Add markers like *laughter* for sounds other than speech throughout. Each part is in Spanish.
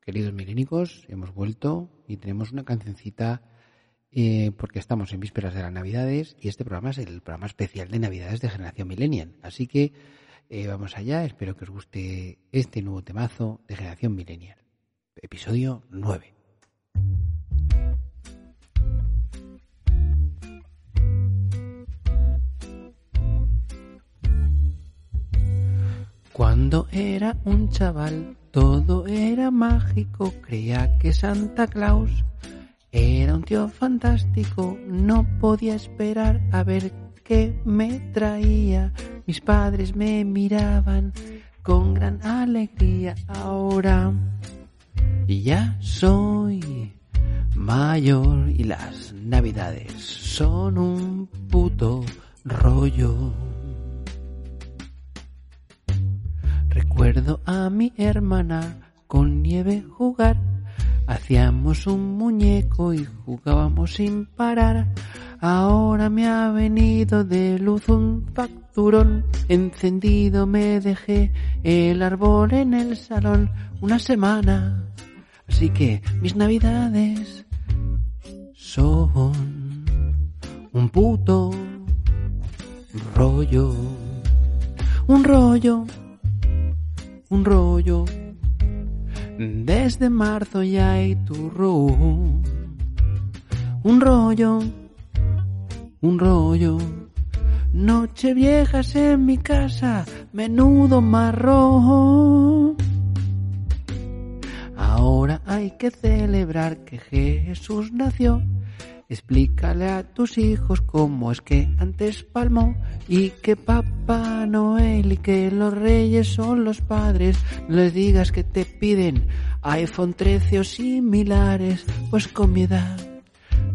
Queridos milénicos, hemos vuelto y tenemos una cancioncita eh, porque estamos en vísperas de las Navidades y este programa es el programa especial de Navidades de Generación Millennial. Así que eh, vamos allá, espero que os guste este nuevo temazo de Generación Millennial. Episodio 9. Cuando era un chaval, todo era mágico, creía que Santa Claus era un tío fantástico, no podía esperar a ver qué me traía. Mis padres me miraban con gran alegría ahora. Ya soy mayor y las navidades son un puto rollo. Recuerdo a mi hermana con nieve jugar. Hacíamos un muñeco y jugábamos sin parar. Ahora me ha venido de luz un facturón. Encendido me dejé el árbol en el salón una semana. Así que mis navidades son un puto rollo. Un rollo un rollo. Desde marzo ya hay turrón. Un rollo, un rollo. Noche viejas en mi casa, menudo marrón. Ahora hay que celebrar que Jesús nació Explícale a tus hijos cómo es que antes palmó y que Papá Noel y que los reyes son los padres. No les digas que te piden iPhone 13 o similares, pues con mi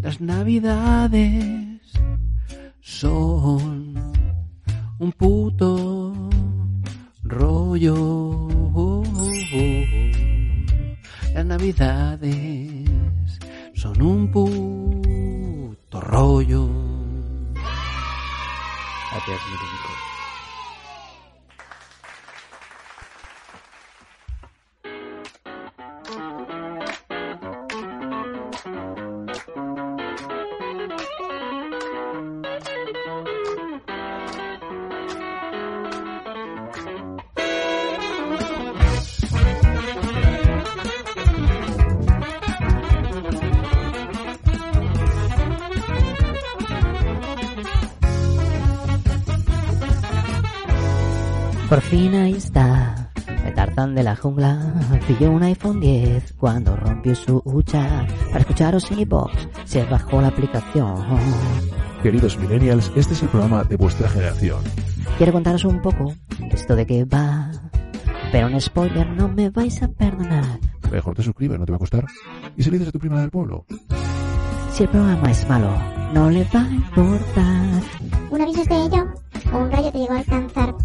las navidades son un puto rollo. Las navidades son un puto rollo. Gracias, jungla pilló un iPhone 10 cuando rompió su hucha. Para escucharos en iBox se bajó la aplicación. Queridos millennials, este es el programa de vuestra generación. Quiero contaros un poco esto de qué va, pero un spoiler no me vais a perdonar. Mejor te suscribes, no te va a costar. ¿Y si le dices a tu prima del pueblo? Si el programa es malo, no le va a importar. Un aviso es de ello, un rayo te llegó a alcanzar.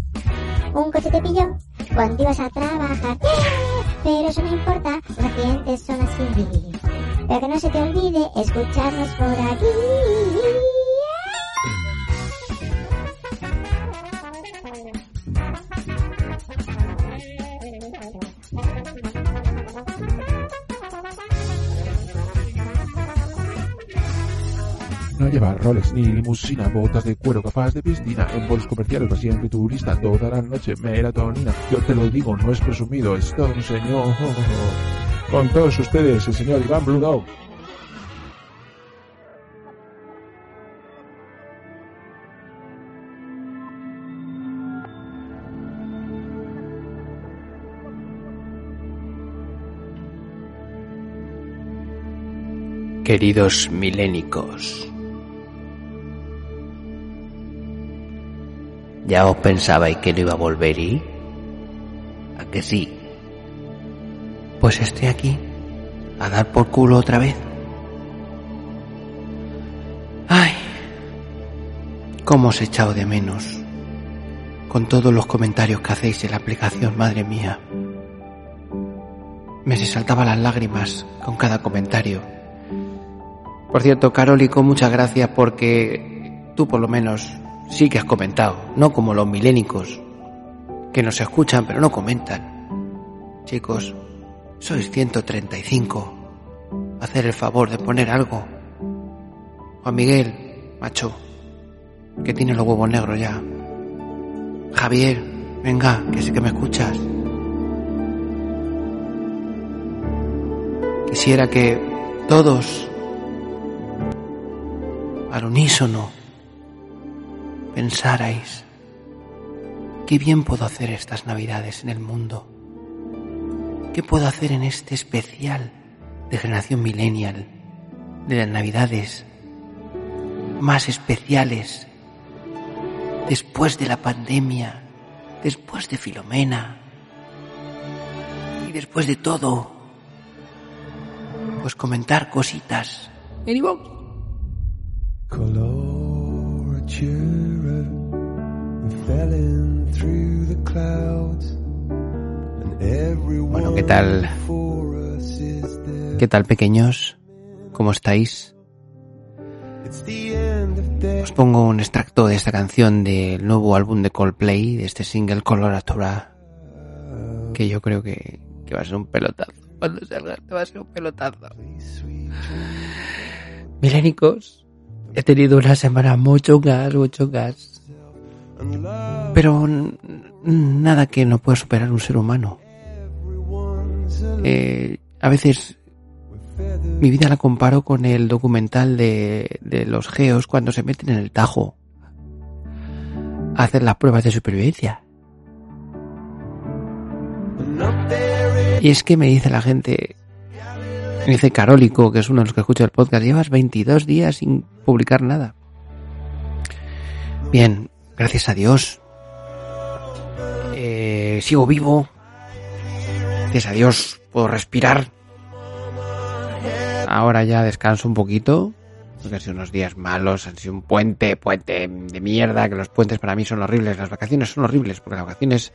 Un coche te pilló cuando ibas a trabajar. *laughs* Pero eso no importa, los accidentes son así. Pero que no se te olvide escucharnos por aquí. No lleva roles ni limusina, botas de cuero, capaz de piscina, en vuelos comerciales va siempre turista, toda la noche melatonina. Yo te lo digo, no es presumido, es todo un señor. Con todos ustedes, el señor Iván Blue Dog. Queridos milénicos, ¿ya os pensabais que no iba a volver y? ¿A que sí? Pues estoy aquí, a dar por culo otra vez. Ay, cómo os he echado de menos con todos los comentarios que hacéis en la aplicación, madre mía. Me se saltaban las lágrimas con cada comentario. Por cierto, Carólico, muchas gracias porque tú por lo menos sí que has comentado, no como los milénicos, que nos escuchan pero no comentan. Chicos, sois 135. Hacer el favor de poner algo. Juan Miguel, macho, que tiene los huevos negros ya. Javier, venga, que sé que me escuchas. Quisiera que todos, al unísono, pensarais, qué bien puedo hacer estas navidades en el mundo. ¿Qué puedo hacer en este especial de generación millennial, de las navidades más especiales después de la pandemia, después de Filomena y después de todo, pues comentar cositas en iVoox. Bueno, ¿qué tal? ¿Qué tal, pequeños? ¿Cómo estáis? Os pongo un extracto de esta canción del nuevo álbum de Coldplay, de este single Coloratura, que yo creo que, que va a ser un pelotazo. Cuando salga, va a ser un pelotazo. Milénicos, he tenido una semana mucho gas, mucho gas. Pero nada que no pueda superar un ser humano. Eh, a veces mi vida la comparo con el documental de, de los geos cuando se meten en el Tajo a hacer las pruebas de supervivencia. Y es que me dice la gente, me dice Carólico, que es uno de los que escucha el podcast, llevas 22 días sin publicar nada. Bien, gracias a Dios. Eh, sigo vivo. Gracias a Dios puedo respirar. Ahora ya descanso un poquito. Porque han sido unos días malos, han sido un puente, puente de mierda, que los puentes para mí son horribles, las vacaciones son horribles, porque las vacaciones,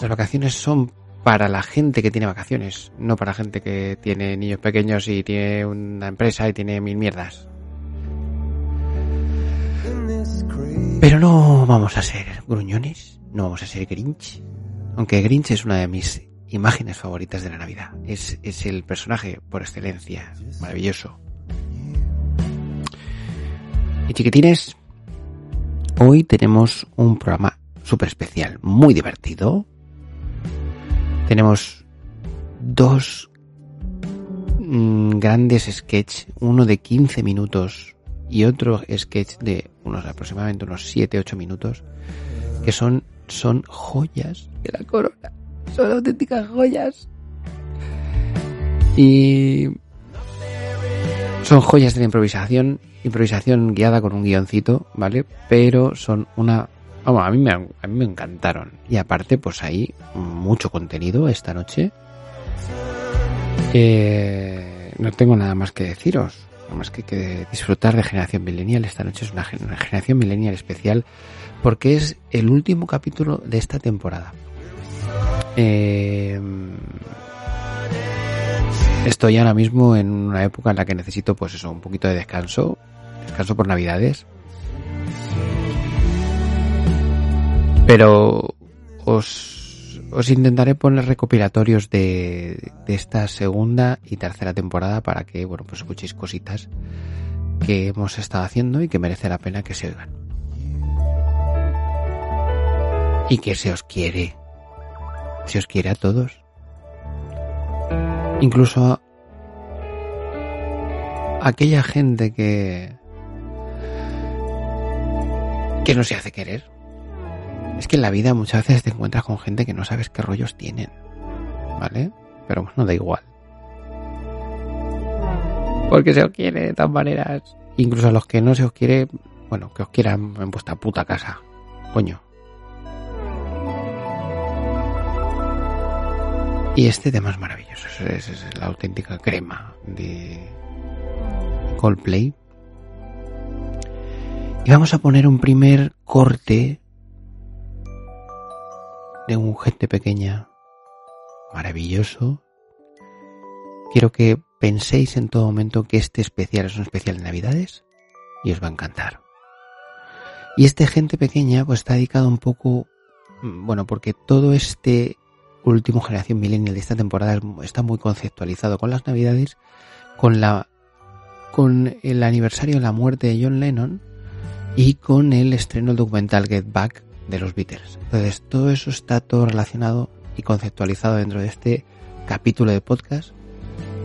las vacaciones son para la gente que tiene vacaciones, no para gente que tiene niños pequeños y tiene una empresa y tiene mil mierdas. Pero no vamos a ser gruñones, no vamos a ser Grinch. Aunque Grinch es una de mis imágenes favoritas de la Navidad. Es, es el personaje por excelencia, maravilloso. Y chiquitines, hoy tenemos un programa súper especial, muy divertido. Tenemos dos mm, grandes sketches, uno de 15 minutos y otro sketch de unos aproximadamente unos 7-8 minutos, que son, son joyas de la corona. Son auténticas joyas. Y son joyas de la improvisación, improvisación guiada con un guioncito, ¿vale? Pero son una... Vamos, a mí me, a mí me encantaron. Y aparte, pues hay mucho contenido esta noche. Eh, no tengo nada más que deciros. Más que, que disfrutar de Generación Millennial. Esta noche es una, Generación Millennial especial porque es el último capítulo de esta temporada. Eh, estoy ahora mismo en una época en la que necesito, pues eso, un poquito de descanso. Descanso por Navidades. Pero os, os intentaré poner recopilatorios de, de esta segunda y tercera temporada para que, bueno, pues escuchéis cositas que hemos estado haciendo y que merece la pena que se oigan. Y que se os quiere se os quiere a todos. Incluso a aquella gente que que no se hace querer. Es que en la vida muchas veces te encuentras con gente que no sabes qué rollos tienen. ¿Vale? Pero bueno, da igual. Porque se os quiere de todas maneras. Incluso a los que no se os quiere, bueno, que os quieran en vuestra puta casa. Coño. Y este tema es maravilloso, es, es- es la auténtica crema de Coldplay. Y vamos a poner un primer corte de un gente pequeña maravilloso. Quiero que penséis en todo momento que este especial es un especial de Navidades y os va a encantar. Y este gente pequeña pues está dedicado un poco, mm, bueno, porque todo este último generación millennial de esta temporada es- está muy conceptualizado con las Navidades, con la con el aniversario de la muerte de John Lennon y con el estreno documental Get Back de los Beatles. Entonces todo eso está todo relacionado y conceptualizado dentro de este capítulo de podcast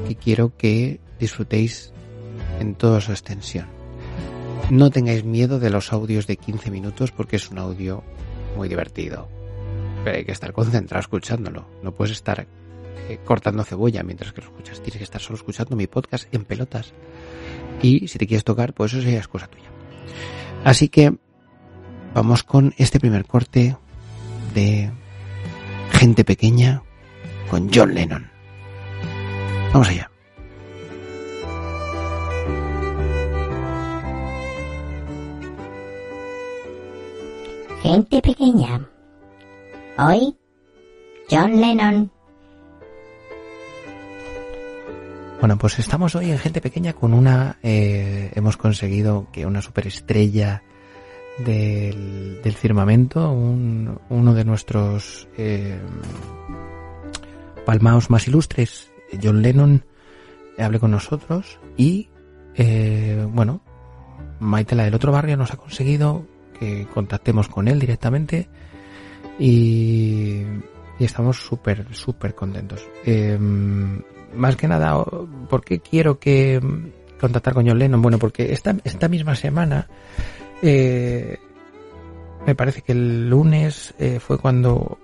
que quiero que disfrutéis en toda su extensión. No tengáis miedo de los audios de 15 minutos porque es un audio muy divertido. Pero hay que estar concentrado escuchándolo. No puedes estar eh, cortando cebolla mientras que lo escuchas. Tienes que estar solo escuchando mi podcast en pelotas. Y si te quieres tocar, pues eso es cosa tuya. Así que vamos con este primer corte de gente pequeña con John Lennon. Vamos allá. Gente pequeña. Hoy, John Lennon. Bueno, pues estamos hoy en Gente Pequeña con una... eh, hemos conseguido que una superestrella del, del firmamento, un- uno de nuestros eh, palmaos más ilustres, John Lennon, hable con nosotros y, eh, bueno, Maite, la del otro barrio, nos ha conseguido que contactemos con él directamente y, y estamos súper, súper contentos. Eh, más que nada, ¿por qué quiero que contactar con John Lennon? Bueno, porque esta, esta misma semana, eh, me parece que el lunes eh, fue cuando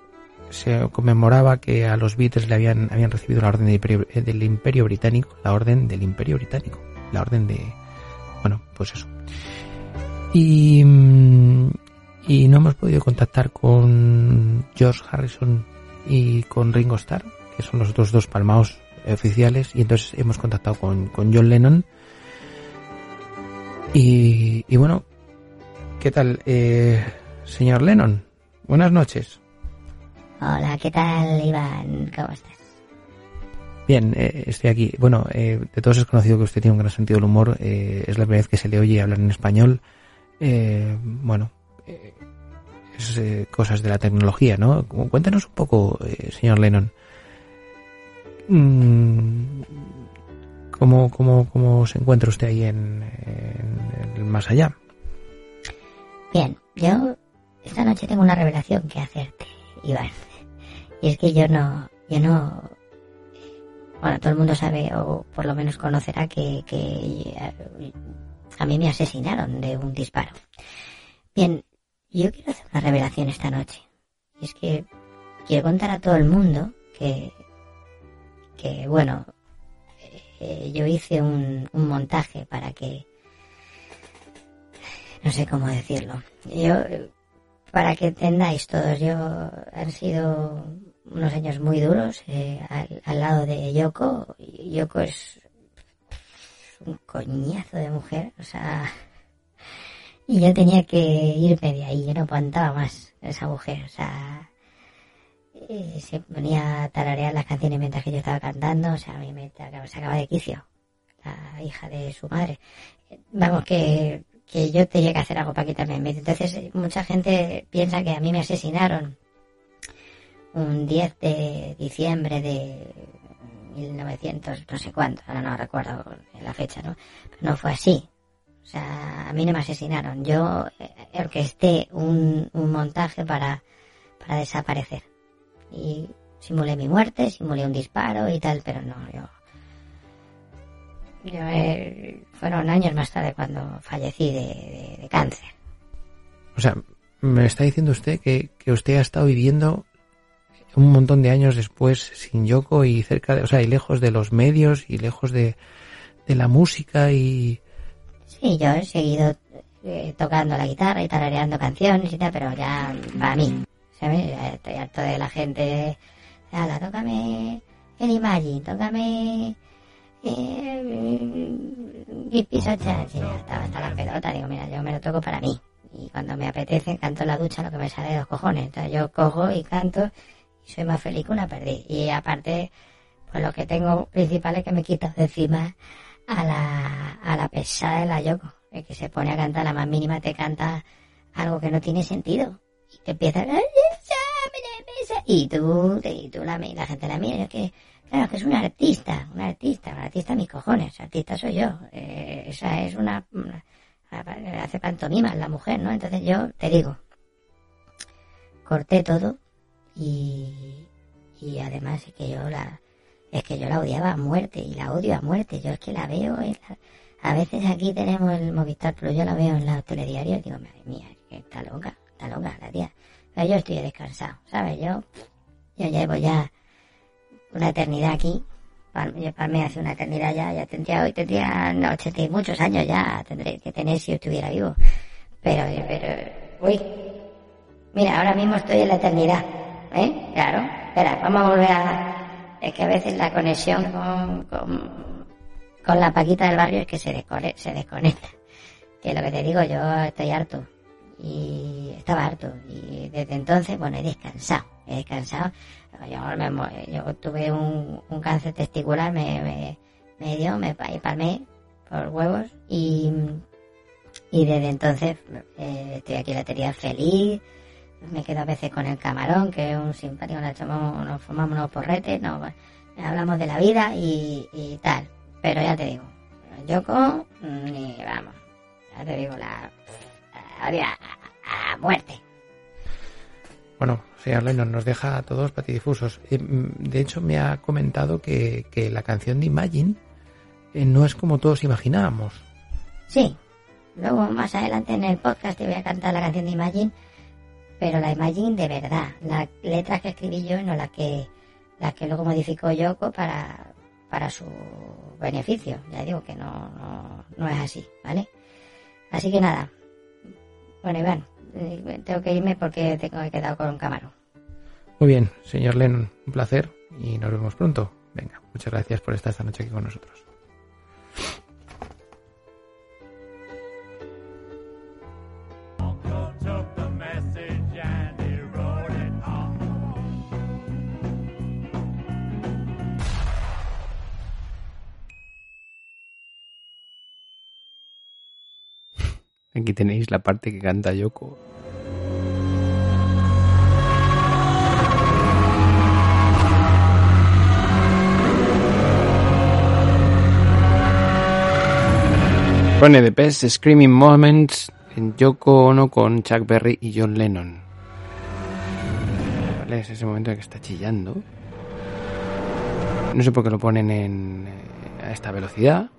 se conmemoraba que a los Beatles le habían, habían recibido la orden del imperio, eh, del imperio británico, la orden del imperio británico, la orden de, bueno, pues eso. Y, mm, y no hemos podido contactar con George Harrison y con Ringo Starr, que son los otros dos palmaos oficiales, y entonces hemos contactado con, con John Lennon. Y, y bueno, ¿qué tal, eh, señor Lennon? Buenas noches. Hola, ¿qué tal, Iván? ¿Cómo estás? Bien, eh, estoy aquí. Bueno, eh, de todos es conocido que usted tiene un gran sentido del humor. eh, es la primera vez que se le oye hablar en español. Eh, bueno, eh, es cosas de la tecnología, ¿no? Cu- Cuéntanos un poco, señor Lennon. Mm, ¿Cómo, cómo, ¿Cómo se encuentra usted ahí en, en el más allá? Bien, yo esta noche tengo una revelación que hacerte, Iván. Y es que yo no, yo no, bueno, todo el mundo sabe o por lo menos conocerá que, que a mí me asesinaron de un disparo. Bien, yo quiero hacer una revelación esta noche. Y es que quiero contar a todo el mundo que, que bueno, eh, yo hice un montaje para que no sé cómo decirlo. Yo, para que entendáis todos, yo han sido unos años muy duros eh, al, al lado de Yoko. Yoko es un coñazo de mujer, o sea, y yo tenía que irme de ahí, yo no aguantaba más esa mujer, o sea, eh, se ponía a tararear las canciones mientras que yo estaba cantando, o sea, a mí me sacaba de quicio, la hija de su madre. Vamos, que que yo tenía que hacer algo para quitarme en medio. Entonces, mucha gente piensa que a mí me asesinaron un 10 de diciembre de 1900, no sé cuánto, ahora no recuerdo la fecha, ¿no? Pero no fue así. O sea, a mí no me asesinaron. Yo eh, orquesté un, un montaje para, para desaparecer. Y simulé mi muerte, simulé un disparo y tal, pero no, yo yo, eh, fueron años más tarde cuando fallecí de, de- de cáncer. O sea, me está diciendo usted que, que usted ha estado viviendo un montón de años después sin Yoko y cerca de, o sea, y lejos de los medios y lejos de, de la música y... Sí, yo he seguido eh, tocando la guitarra y tarareando canciones y tal, pero ya para mí, ¿sabes? Estoy harto de la gente Hala, tócame el Imagine, tócame... Eh, Chan. Sí, estaba hasta la pelota. Digo, mira, yo me lo toco para mí. Y cuando me apetece, canto en la ducha lo que me sale de los cojones. Entonces yo cojo y canto y soy más feliz que una perdiz. Y aparte, pues lo que tengo principal es que me quito de encima a la, a la pesada de la Yoko. El que se pone a cantar la más mínima te canta algo que no tiene sentido. Y te empieza a... Y tú, y tú la, gente la mira. Yo que, claro, que es una artista, una artista, artista mis cojones. Artista soy yo. Eh, esa es una, una hace pantomima la mujer, ¿no? Entonces yo te digo, corté todo y, y además es que yo la, es que yo la odiaba a muerte y la odio a muerte. Yo es que la veo, a veces aquí tenemos el Movistar pero yo la veo en la telediario y digo, madre mía, está loca, está loca la tía. Yo estoy descansado, ¿sabes? Yo, yo llevo ya una eternidad aquí. Yo para mí hace una eternidad ya, ya tendría, hoy tendría no, 80 y muchos años ya tendré que tener si estuviera vivo. Pero, pero, uy, mira, ahora mismo estoy en la eternidad, ¿eh? Claro, espera, vamos a volver a, es que a veces la conexión con, con, con la paquita del barrio es que se, desconecta, se desconecta. Que lo que te digo, yo estoy harto y estaba harto. Y desde entonces bueno he descansado he descansado. Yo, yo tuve un, un, cáncer testicular me, me, dio me palmé por huevos y y desde entonces eh, estoy aquí la teoría feliz. Me quedo a veces con el camarón que es un simpático nos, echamos, nos fumamos unos porretes nos, hablamos de la vida y, y tal. Pero ya te digo Yoko ni vamos ya te digo la a, muerte. Bueno, señor Lennon, nos deja a todos patidifusos. Eh, mm, de hecho, me ha comentado que, que la canción de Imagine eh, no es como todos imaginábamos. Sí, luego más adelante en el podcast te voy a cantar la canción de Imagine, pero la Imagine de verdad, la letra que escribí yo, no la que, la que luego modificó Yoko para, para su beneficio. Ya digo que no, no, no es así, ¿vale? Así que nada, bueno, Iván, eh, tengo que irme porque tengo que quedar con un camarón. Muy bien, señor Lennon, un placer y nos vemos pronto. Venga, muchas gracias por estar esta noche aquí con nosotros. Aquí tenéis la parte que canta Yoko. Pone The Best Screaming Moments en Yoko Ono con Chuck Berry y John Lennon. Es ese momento en que está chillando. No sé por qué lo ponen en, eh, a esta velocidad.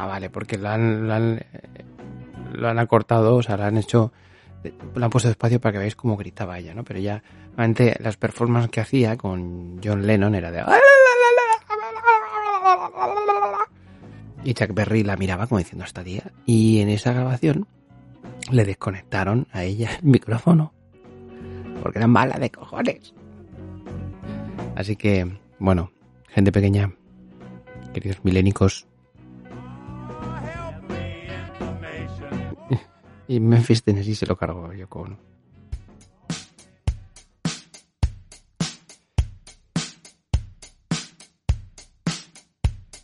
Ah, vale, porque lo han, lo han, acortado, o sea, lo han hecho, lo han puesto despacio para que veáis cómo gritaba ella, ¿no? Pero ya, realmente, las performances que hacía con John Lennon era de... Y Chuck Berry la miraba como diciendo esta día. Y en esa grabación le desconectaron a ella el micrófono. Porque era mala de cojones. Así que, bueno, gente pequeña, queridos milénicos, Y Memphis, Tennessee se lo cargó Yoko Ono.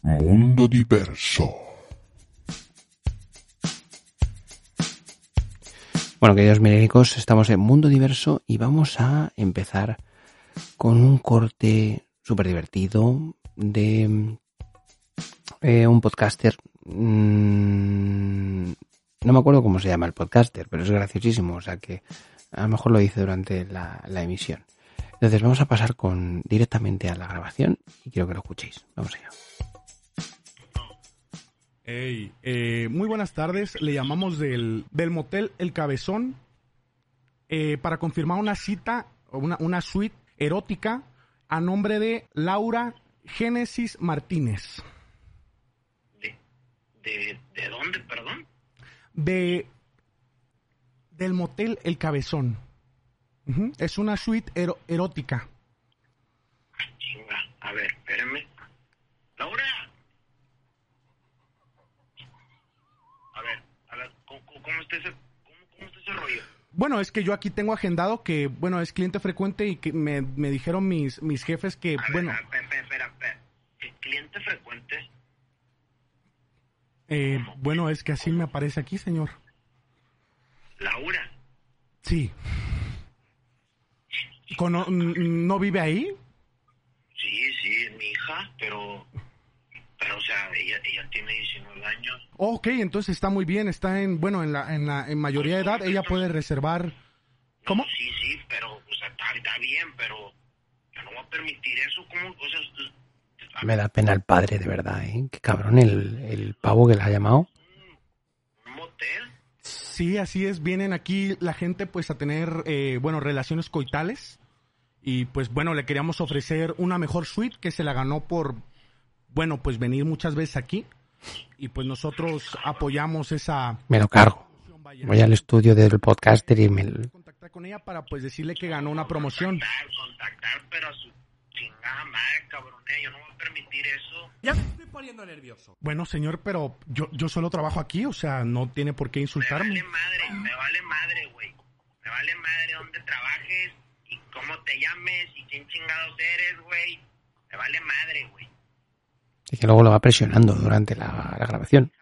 Mundo diverso. Bueno, queridos milénicos, estamos en Mundo Diverso y vamos a empezar con un corte súper divertido de eh, un podcaster mmm, no me acuerdo cómo se llama el podcaster, pero es graciosísimo, o sea que a lo mejor lo hice durante la, emisión. Entonces vamos a pasar con directamente a la grabación y quiero que lo escuchéis. Vamos allá. Hey, eh, muy buenas tardes. Le llamamos del, del motel El Cabezón eh, para confirmar una cita, una, una suite erótica a nombre de Laura Génesis Martínez. ¿De, de, de dónde, perdón? De del motel El Cabezón. Es una suite ero- erótica. Chinga, a ver, espérenme. ¡Laura! A ver, a ver, ¿cómo, cómo- está ese, cómo, cómo está ese rollo? Bueno, es que yo aquí tengo agendado que, bueno, es cliente frecuente y que me, me dijeron mis, mis jefes que, A ver, bueno, a- espera, espera, espera. ¿El cliente frecuente? Eh, bueno, es que así me aparece aquí, señor. Laura. Sí. Cono- ¿No vive ahí? Sí, sí, es mi hija, pero... Pero, o sea, ella, ella tiene 19 años. Ok, entonces está muy bien, está en, bueno, en la, en la en mayoría de edad, ella puede reservar. ¿Cómo? Sí, sí, pero, o sea, está, está bien, pero yo no voy a permitir eso. ¿Cómo? O sea, Me da pena el padre, de verdad, ¿eh? Qué cabrón el, el pavo que le ha llamado. un motel. Sí, así es, vienen aquí la gente pues a tener, eh, bueno, relaciones coitales. Y pues bueno, le queríamos ofrecer una mejor suite que se la ganó por, bueno, pues venir muchas veces aquí. Y pues nosotros apoyamos esa... Me lo cargo. Voy al estudio del podcaster y me... contactar con ella para pues decirle que ganó una promoción. Contactar, contactar, pero a su chingada madre, cabrón. eh, Yo no voy a permitir eso. Ya me estoy poniendo nervioso. Bueno, señor, pero yo, yo solo trabajo aquí, o sea, no tiene por qué Me insultarme. vale madre, me vale madre, güey. Me vale madre dónde trabajes y cómo te llames y quién chingados eres, güey. Me vale madre, güey. Y que luego lo va presionando durante la, la grabación.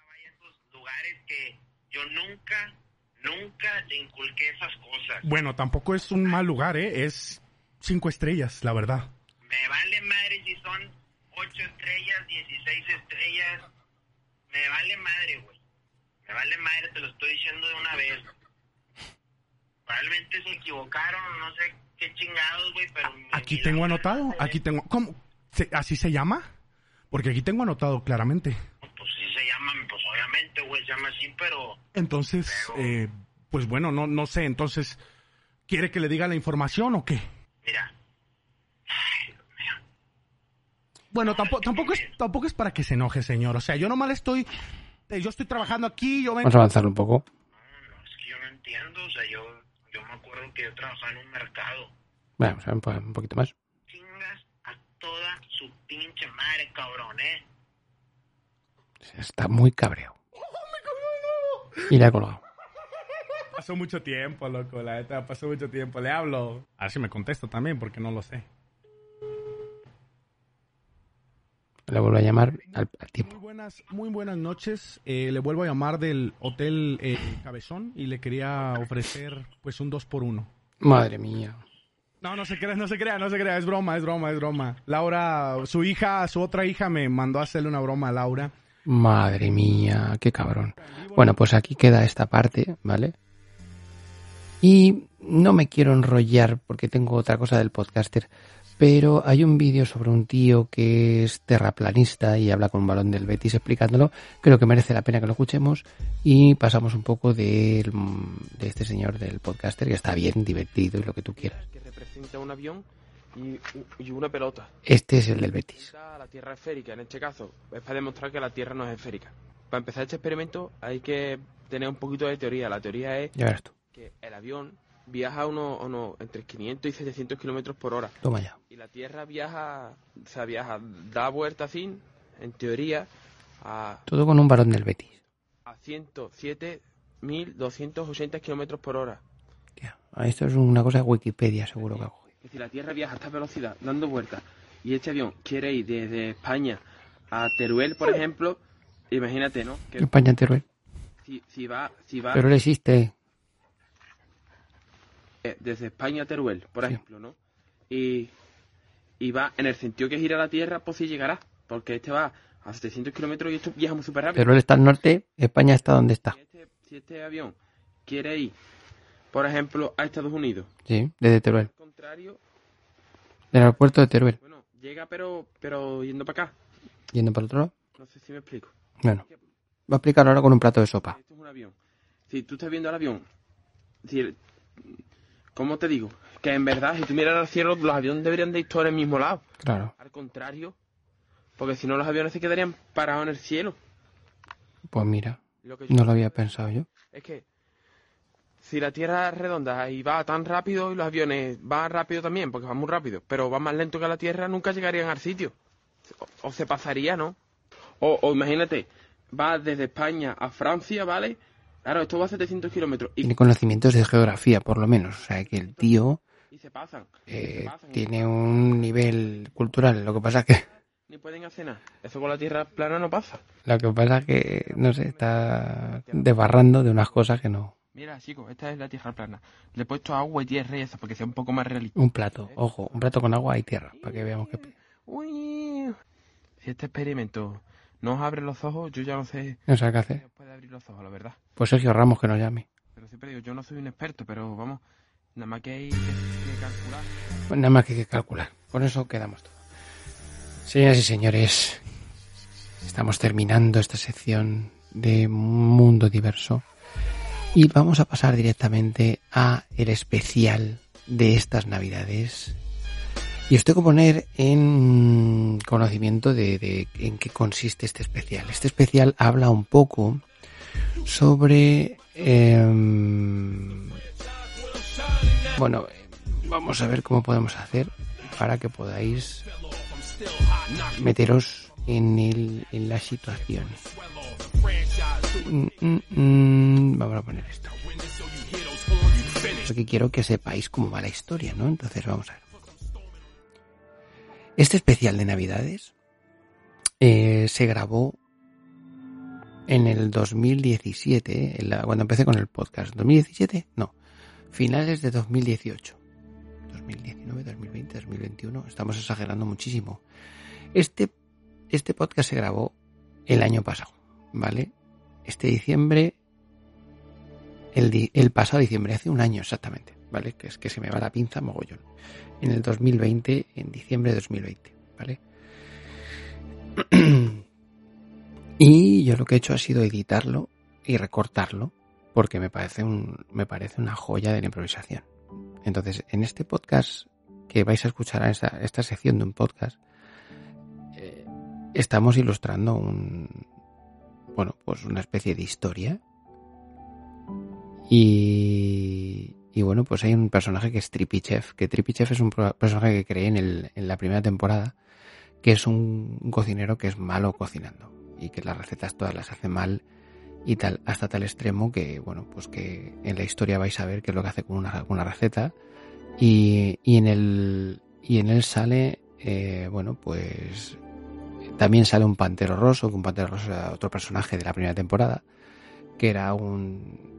Lugares que yo nunca, nunca le inculqué esas cosas. Bueno, tampoco es un mal lugar, ¿eh? Es cinco estrellas, la verdad. Me vale madre si son 8 estrellas, 16 estrellas. Me vale madre, güey. Me vale madre, te lo estoy diciendo de una vez. Probablemente se equivocaron, no sé qué chingados, güey, pero... Aquí tengo anotado, aquí tengo... ¿Cómo? ¿Se- ¿Así se llama? Porque aquí tengo anotado claramente. Pues sí se llama, pues obviamente, güey, se llama así, pero... Entonces, eh, pues bueno, no, no sé, entonces, ¿quiere que le diga la información o qué? Mira, Bueno, tampoco, tampoco, es, tampoco es para que se enoje, señor. O sea, yo nomás le estoy... eh, Yo estoy trabajando aquí, yo vengo... Vamos a avanzar un poco. no, es que yo no entiendo, o sea, yo, yo me acuerdo que yo trabajaba en un mercado. Bueno, vamos a ver un po- un poquito más. Chingas a toda su pinche madre, cabrón, ¿eh? Está muy cabreado. Y le ha colgado. Pasó mucho tiempo, loco, la neta, pasó mucho tiempo. Le hablo. A ver si me contesta también, porque no lo sé. Le vuelvo a llamar al, al Muy tiempo. buenas, muy buenas noches. Eh, le vuelvo a llamar del Hotel eh, Cabezón y le quería ofrecer pues un 2 por 1 Madre mía. No, no se crea, no se crea, no se crea. Es broma, es broma, es broma. Laura, su hija, su otra hija me mandó a hacerle una broma a Laura. Madre mía, qué cabrón. Bueno, pues aquí queda esta parte, ¿vale? Y no me quiero enrollar porque tengo otra cosa del podcaster, pero hay un vídeo sobre un tío que es terraplanista y habla con un balón del Betis explicándolo. Creo que merece la pena que lo escuchemos y pasamos un poco del- de este señor del podcaster que está bien, divertido y lo que tú quieras. que representa un avión y, y una pelota. Este es el del Betis. La Tierra esférica, en este caso, es para demostrar que la Tierra no es esférica. Para empezar este experimento hay que tener un poquito de teoría. La teoría es Ya verás tú. que el avión viaja a unos, a unos entre 500 y 700 kilómetros por hora. Toma ya. Y la Tierra viaja, o sea, viaja, da vuelta así, en teoría, a, Todo con un balón del Betis. a 107.280 kilómetros por hora. Tía, Esto es una cosa de Wikipedia, seguro que hago. Es decir, la Tierra viaja a esta velocidad, dando vueltas, y este avión quiere ir desde España a Teruel, por ejemplo, imagínate, ¿no? Que España Teruel. si, si va, si va Pero él existe. Eh, desde España a Teruel, por Sí. ejemplo, ¿no? Y, y va en el sentido que gira la Tierra, pues sí llegará, porque este va a 700 kilómetros y esto viaja muy súper rápido. Teruel está al norte, España está donde está. Si este, si este avión quiere ir, por ejemplo, a Estados Unidos, Sí, desde Teruel. al contrario, Del aeropuerto de Teruel. bueno, llega pero, pero yendo para acá. Yendo para el otro lado. No sé si me explico. Bueno, va a explicarlo ahora con un plato de sopa. Esto es un avión. Si tú estás viendo el avión, si, ¿cómo te digo? Que en verdad, si tú miras al cielo, los aviones deberían de ir todos en el mismo lado. Claro. Al contrario, porque si no los aviones se quedarían parados en el cielo. Pues mira, Lo que yo no lo había pensado yo. es que si la Tierra es redonda y va tan rápido y los aviones van rápido también, porque van muy rápido, pero van más lento que la Tierra, nunca llegarían al sitio. O, o se pasaría, ¿no? O, o imagínate, va desde España a Francia, ¿vale? Claro, esto va a 700 kilómetros y, Tiene conocimientos de geografía, por lo menos. O sea, que el tío y se pasan. eh, se pasan y tiene un nivel cultural. Lo que pasa es que, *laughs* Ni pueden hacer nada. Eso con la Tierra plana no pasa. lo que pasa es que, no sé, está desbarrando de unas cosas que no. Mira, chicos, esta es la Tierra plana. Le he puesto agua y tierra y eso, porque sea un poco más realista. Un plato, ojo, un plato con agua y tierra, para que veamos que Uy. Si este experimento no os abre los ojos, yo ya no sé no sabe qué hacer. puede abrir los ojos, la verdad. Pues Sergio Ramos que nos llame. Pero siempre digo, yo no soy un experto, pero vamos, nada más que hay que, que calcular. Pues nada más que hay que calcular. Con eso quedamos todo. Señoras y señores, estamos terminando esta sección de Mundo Diverso y vamos a pasar directamente a el especial de estas Navidades. Y os tengo que poner en conocimiento de, en qué consiste este especial. Este especial habla un poco sobre em, bueno, vamos a ver cómo podemos hacer para que podáis meteros en, el, en la situación. Mm, mm, mm, vamos a poner esto. Porque quiero que sepáis cómo va la historia, ¿no? Entonces vamos a ver. Este especial de Navidades eh, se grabó en el 2017, en la- cuando empecé con el podcast. ¿2017? No, finales de 2018. 2019, 2020, 2021. Estamos exagerando muchísimo. Este, este podcast se grabó el año pasado, ¿vale? Este diciembre, el, di- el pasado diciembre, hace un año exactamente, ¿vale? Que es que se me va la pinza mogollón. En el 2020, en diciembre de 2020, ¿vale? *clears throat* y yo lo que he hecho ha sido editarlo y recortarlo porque me parece un me parece una joya de la improvisación. Entonces, en este podcast que vais a escuchar a esta, esta sección de un podcast, eh, estamos ilustrando un bueno, pues una especie de historia. Y, y bueno, pues hay un personaje que es Trippy Chef, que Trippy Chef es un personaje que creé en, el, en la primera temporada, que es un, cocinero que es malo cocinando y que las recetas todas las hace mal y tal, hasta tal extremo que, bueno, pues que en la historia vais a ver qué es lo que hace con una, con una receta. Y, y en el y en él sale, eh, bueno, pues también sale un pantero roso, que un pantero roso era otro personaje de la primera temporada, que era un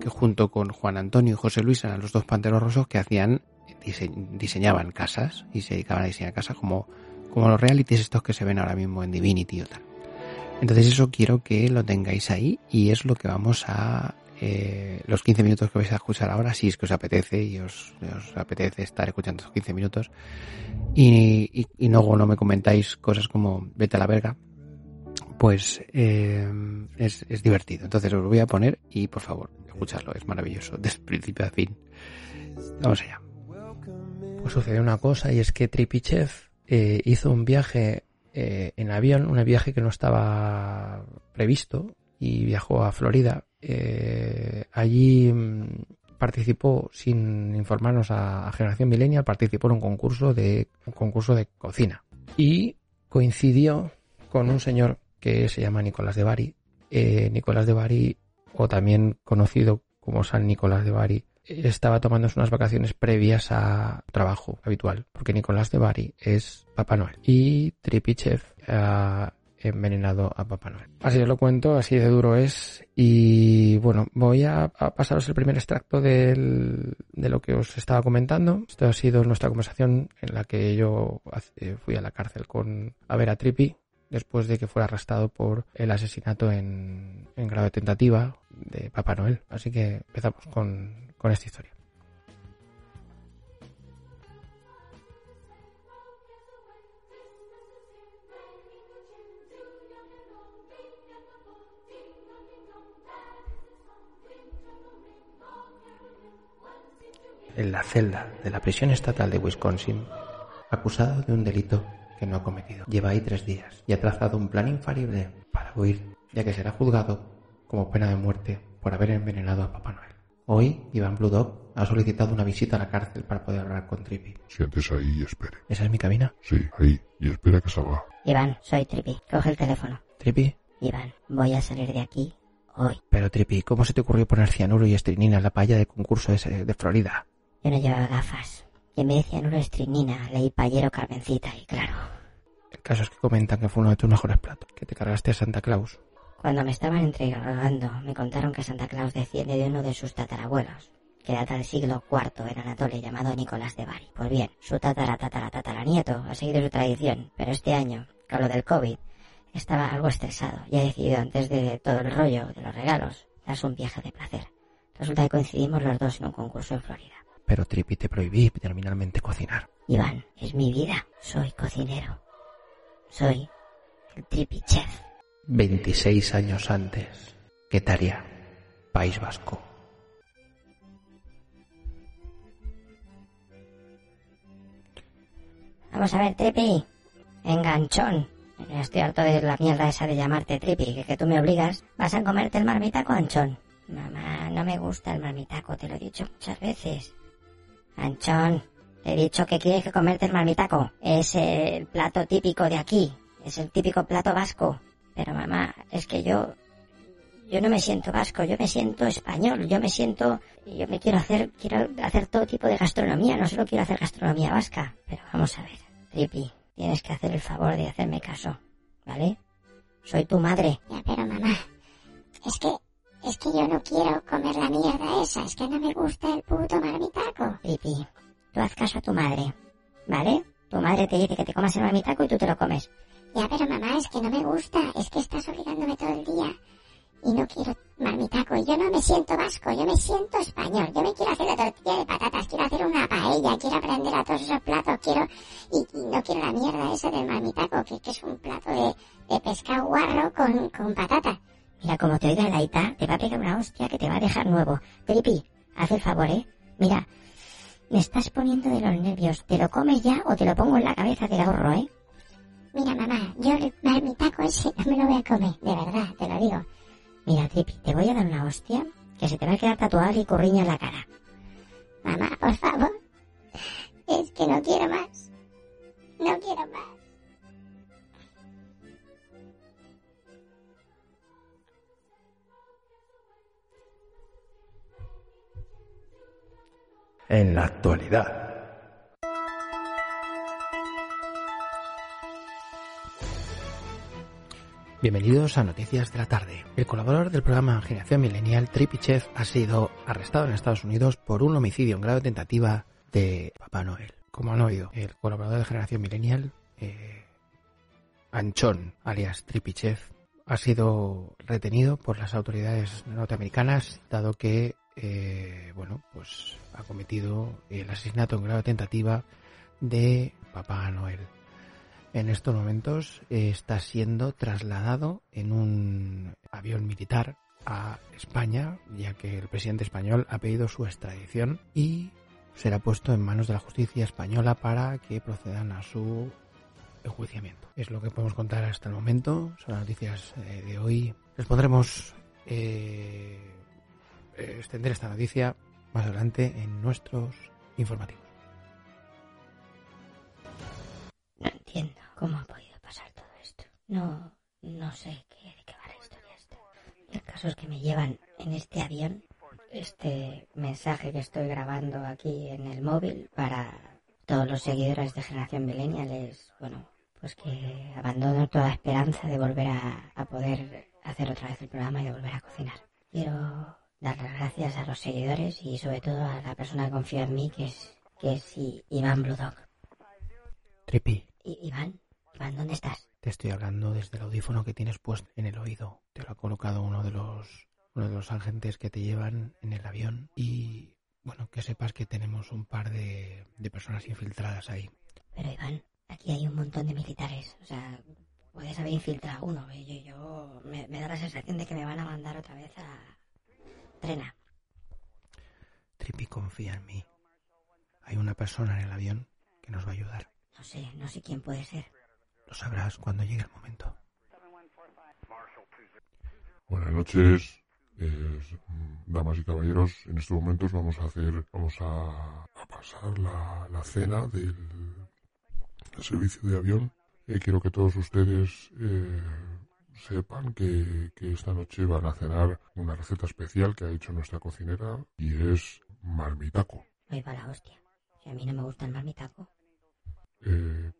que junto con Juan Antonio y José Luis eran los dos panteros rosos que hacían dise- diseñaban casas y se dedicaban a diseñar casas como como los realities estos que se ven ahora mismo en Divinity o tal. Entonces eso quiero que lo tengáis ahí y es lo que vamos a... eh, los 15 minutos que vais a escuchar ahora, si es que os apetece y os, apetece estar escuchando esos 15 minutos. Y, y, y luego no me comentáis cosas como vete a la verga, pues eh, es, es divertido. Entonces os lo voy a poner y por favor, escuchadlo, es maravilloso, desde principio a fin. Vamos allá. Pues sucedió una cosa y es que Trippy Chef eh, hizo un viaje eh, en avión, un viaje que no estaba previsto y viajó a Florida. Eh, allí mm, participó sin informarnos a, a Generación Millennial, participó en un concurso de un concurso de cocina y coincidió con un señor que se llama Nicolás de Bari. Eh, Nicolás de Bari, o también conocido como San Nicolás de Bari, estaba tomándose unas vacaciones previas a trabajo habitual, porque Nicolás de Bari es Papá Noel y Trippy Chef ha envenenado a Papá Noel. Así os lo cuento, así de duro es y bueno, voy a, pasaros el primer extracto de lo que os estaba comentando. Esto ha sido nuestra conversación en la que yo hace- fui a la cárcel con a ver a Trippy después de que fuera arrestado por el asesinato en, en grado de tentativa de Papá Noel. Así que empezamos con, con esta historia. En la celda de la prisión estatal de Wisconsin, acusado de un delito que no ha cometido. Lleva ahí tres días y ha trazado un plan infalible para huir, ya que será juzgado como pena de muerte por haber envenenado a Papá Noel. Hoy, Iván Blue Dog ha solicitado una visita a la cárcel para poder hablar con Trippy. Siéntese ahí y espere. ¿Esa es mi cabina? Sí, ahí. Y espera que salga. Iván, soy Trippy. Coge el teléfono. ¿Trippy? Iván, voy a salir de aquí hoy. Pero Trippy, ¿cómo se te ocurrió poner cianuro y estrinina en la paella de concurso ese de Florida? Yo no llevaba gafas. Y en vez de cianuro estrinina, leí payero Carmencita y claro. El caso es que comentan que fue uno de tus mejores platos, que te cargaste a Santa Claus. Cuando me estaban entregando, me contaron que Santa Claus desciende de uno de sus tatarabuelos, que data del siglo IV en Anatolia, llamado Nicolás de Bari. Pues bien, su tatara tatara tataranieto ha seguido su tradición, pero este año, con lo del COVID, estaba algo estresado y ha decidido, antes de todo el rollo de los regalos, darse un viaje de placer. Resulta que coincidimos los dos en un concurso en Florida. Pero Trippy te prohibí terminalmente cocinar. Iván, es mi vida. Soy cocinero. Soy el Trippy Chef. 26 años antes. Quetaria, País Vasco. Vamos a ver, Trippy. Enganchón. Estoy harto de la mierda esa de llamarte Trippy, que, que tú me obligas. Vas a comerte el marmitaco, Anchón. Mamá, no me gusta el marmitaco, te lo he dicho muchas veces. Anchón, he dicho que quieres que comerte el marmitaco. Es el plato típico de aquí. Es el típico plato vasco. Pero mamá, es que yo... Yo no me siento vasco, yo me siento español, yo me siento... Yo me quiero hacer... Quiero hacer todo tipo de gastronomía, no solo quiero hacer gastronomía vasca. Pero vamos a ver, Trippy, tienes que hacer el favor de hacerme caso, ¿vale? Soy tu madre. Ya, pero mamá, es que, es que yo no quiero comer la mierda esa, es que no me gusta el puto marmitaco. Trippy, tú haz caso a tu madre, ¿vale? Tu madre te dice que te comas el marmitaco y tú te lo comes. Ya, pero mamá, es que no me gusta, es que estás obligándome todo el día. Y no quiero marmitaco, y yo no me siento vasco, yo me siento español. Yo me quiero hacer la tortilla de patatas, quiero hacer una paella, quiero aprender a todos esos platos, quiero... Y, y no quiero la mierda esa del marmitaco, que, que es un plato de, de pescado guarro con, con patata. Mira, como te oiga la ita, te va a pegar una hostia que te va a dejar nuevo. Trippy, haz el favor, ¿eh? Mira, me estás poniendo de los nervios. ¿Te lo comes ya o te lo pongo en la cabeza del ahorro, eh? Mira, mamá, yo el marmitaco ese no me lo voy a comer, de verdad, te lo digo. Mira, Trippy, te voy a dar una hostia que se te va a quedar tatuada y curriña en la cara. Mamá, por favor, es que no quiero más. No quiero más. En la actualidad. Bienvenidos a Noticias de la Tarde. El colaborador del programa Generación Millennial, Trippy Chef, ha sido arrestado en Estados Unidos por un homicidio en grado de tentativa de Papá Noel. Como han oído, el colaborador de Generación Millennial, eh, Anchón, alias Trippy Chef, ha sido retenido por las autoridades norteamericanas, dado que, eh, bueno, pues ha cometido el asesinato en grado de tentativa de Papá Noel en estos momentos eh, está siendo trasladado en un avión militar a España, ya que el presidente español ha pedido su extradición y será puesto en manos de la justicia española para que procedan a su enjuiciamiento. Es lo que podemos contar hasta el momento, son las noticias eh, de hoy. Les pondremos eh, eh, extender esta noticia más adelante en nuestros informativos. No entiendo cómo ha podido pasar todo esto. No, no sé qué, de qué va la historia esta. El caso es que me llevan en este avión este mensaje que estoy grabando aquí en el móvil para todos los seguidores de Generación Millennial es, bueno, pues que abandono toda esperanza de volver a, a poder hacer otra vez el programa y de volver a cocinar. Quiero dar las gracias a los seguidores y sobre todo a la persona que confía en mí, que es, que es I- Iván Blue Dog. Tripi, I- Iván, Iván, ¿dónde estás? te estoy hablando desde el audífono que tienes puesto en el oído. Te lo ha colocado uno de los uno de los agentes que te llevan en el avión y bueno, que sepas que tenemos un par de, de personas infiltradas ahí. Pero Iván, aquí hay un montón de militares. O sea, puedes haber infiltrado uno. ¿eh? Yo, yo me, me da la sensación de que me van a mandar otra vez a Trena. Tripi, confía en mí. Hay una persona en el avión que nos va a ayudar. No sé, no sé quién puede ser. Lo sabrás cuando llegue el momento. Buenas noches. Eh, damas y caballeros, en estos momentos vamos a hacer, vamos a, a pasar la, la cena del, del servicio de avión. Eh, quiero que todos ustedes eh, sepan que, que esta noche van a cenar una receta especial que ha hecho nuestra cocinera y es marmitaco. Ahí va la hostia. Si a mí no me gusta el marmitaco. Eh,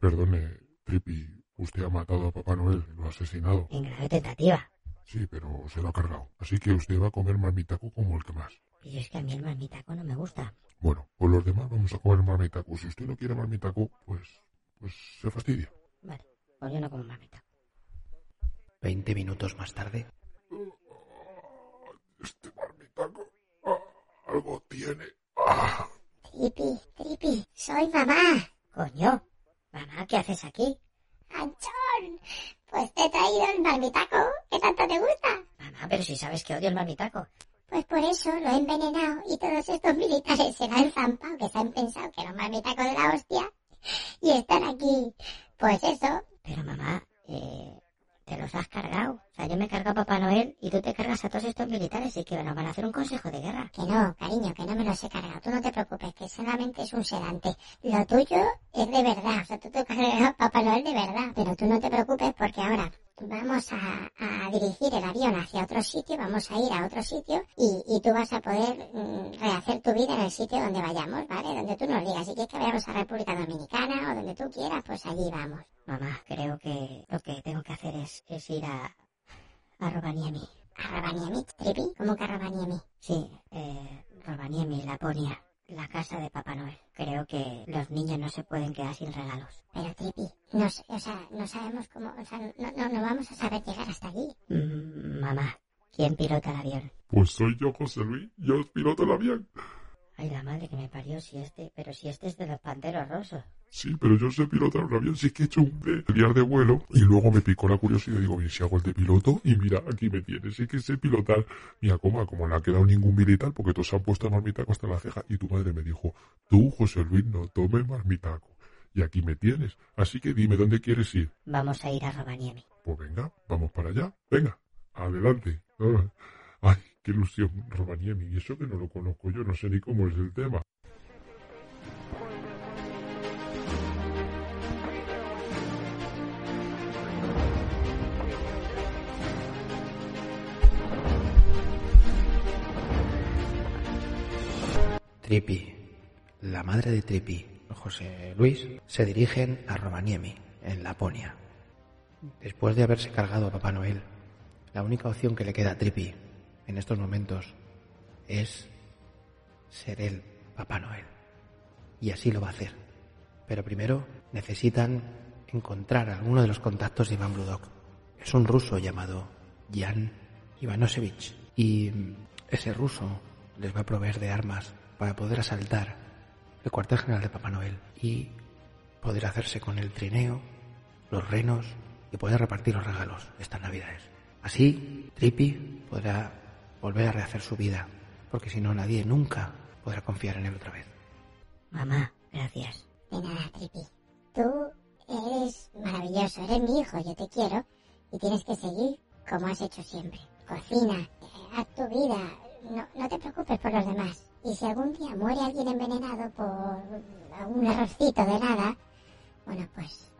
perdone, Trippy, usted ha matado a Papá Noel, lo ha asesinado. En grave tentativa. Sí, pero se lo ha cargado. Así que usted va a comer marmitaco como el que más. Y es que a mí el marmitaco no me gusta. Bueno, pues los demás vamos a comer marmitaco. Si usted no quiere marmitaco, pues, pues se fastidia. Vale, pues yo no como marmitaco. Veinte minutos más tarde. Este marmitaco ah, algo tiene. Ah, Tripi, Tripi, soy mamá. Coño, mamá, ¿qué haces aquí? ¡Anchón! Pues te he traído el marmitaco que tanto te gusta. Mamá, pero si sabes que odio el marmitaco. Pues por eso lo he envenenado y todos estos militares se han zampado que se han pensado que era un marmitaco de la hostia y están aquí. Pues eso, Pero mamá, eh, te los has cargado. O sea, yo me he cargado a Papá Noel y tú te cargas a todos estos militares y que nos van a hacer un consejo de guerra. que no, cariño, que no me los he cargado. Tú no te preocupes, que solamente es un sedante. Lo tuyo es de verdad, o sea, tú te cargas a Papá Noel de verdad. Pero tú no te preocupes porque ahora vamos a, a dirigir el avión hacia otro sitio, vamos a ir a otro sitio y, y tú vas a poder mm, rehacer tu vida en el sitio donde vayamos, ¿vale? Donde tú nos digas. Si quieres que vayamos a República Dominicana o donde tú quieras, pues allí vamos. Mamá, creo que lo que tengo que hacer es, es ir a, a Rovaniemi. ¿A Rovaniemi, Tripi? ¿Cómo que a Rovaniemi? Sí, eh, Rovaniemi, Laponia, la casa de Papá Noel. Creo que los niños no se pueden quedar sin regalos. Pero Tripi, no, o sea, no sabemos cómo, o sea, no, no, no vamos a saber llegar hasta allí. Mm, mamá, ¿quién pilota el avión? pues soy yo, José Luis. Yo os piloto el avión. Ay, la madre que me parió, si este, pero si este es de los panteros rosos. Sí, pero yo sé pilotar un avión, sí que he hecho un de liar de vuelo y luego me picó la curiosidad y digo, bien, si hago el de piloto y mira, aquí me tienes, sí que sé pilotar. Mira, coma, como no ha quedado ningún militar porque todos se han puesto marmitaco hasta la ceja y tu madre me dijo, tú, José Luis, no tomes marmitaco. Y aquí me tienes. Así que dime dónde quieres ir. Vamos a ir a Rovaniemi. Pues venga, vamos para allá. Venga, adelante. Ah, Ay, qué ilusión, Rovaniemi. Y eso que no lo conozco yo, no sé ni cómo es el tema. Tripi, la madre de Tripi, José Luis, se dirigen a Rovaniemi, en Laponia. Después de haberse cargado a Papá Noel, la única opción que le queda a Tripi en estos momentos es ser él Papá Noel. Y así lo va a hacer. Pero primero necesitan encontrar a alguno de los contactos de Iván Bludok. Es un ruso llamado Jan Ivanosevich. Y ese ruso les va a proveer de armas para poder asaltar el cuartel general de Papá Noel y poder hacerse con el trineo, los renos y poder repartir los regalos estas navidades. Así, Trippy podrá volver a rehacer su vida, porque si no nadie nunca podrá confiar en él otra vez. Mamá, gracias. De nada, Tripi. Tú eres maravilloso, eres mi hijo, yo te quiero y tienes que seguir como has hecho siempre. Cocina, eh, haz tu vida, no, no te preocupes por los demás. Y si algún día muere alguien envenenado por algún errorcito de nada, bueno, pues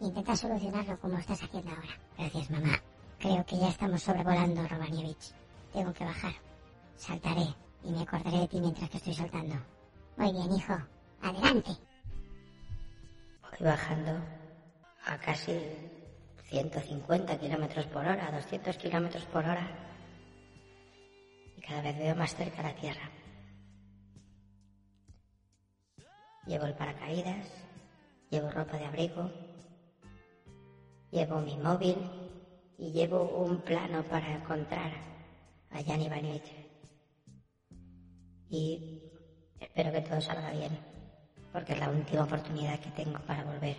intenta solucionarlo como estás haciendo ahora. Gracias, mamá. Creo que ya estamos sobrevolando Rovanievich. Tengo que bajar. Saltaré y me acordaré de ti mientras que estoy saltando. Muy bien, hijo. Adelante. Voy bajando a casi 150 kilómetros por hora, 200 kilómetros por hora. Y cada vez veo más cerca la tierra. Llevo el paracaídas, llevo ropa de abrigo, llevo mi móvil y llevo un plano para encontrar a Jan Ivanovich. Y espero que todo salga bien, porque es la última oportunidad que tengo para volver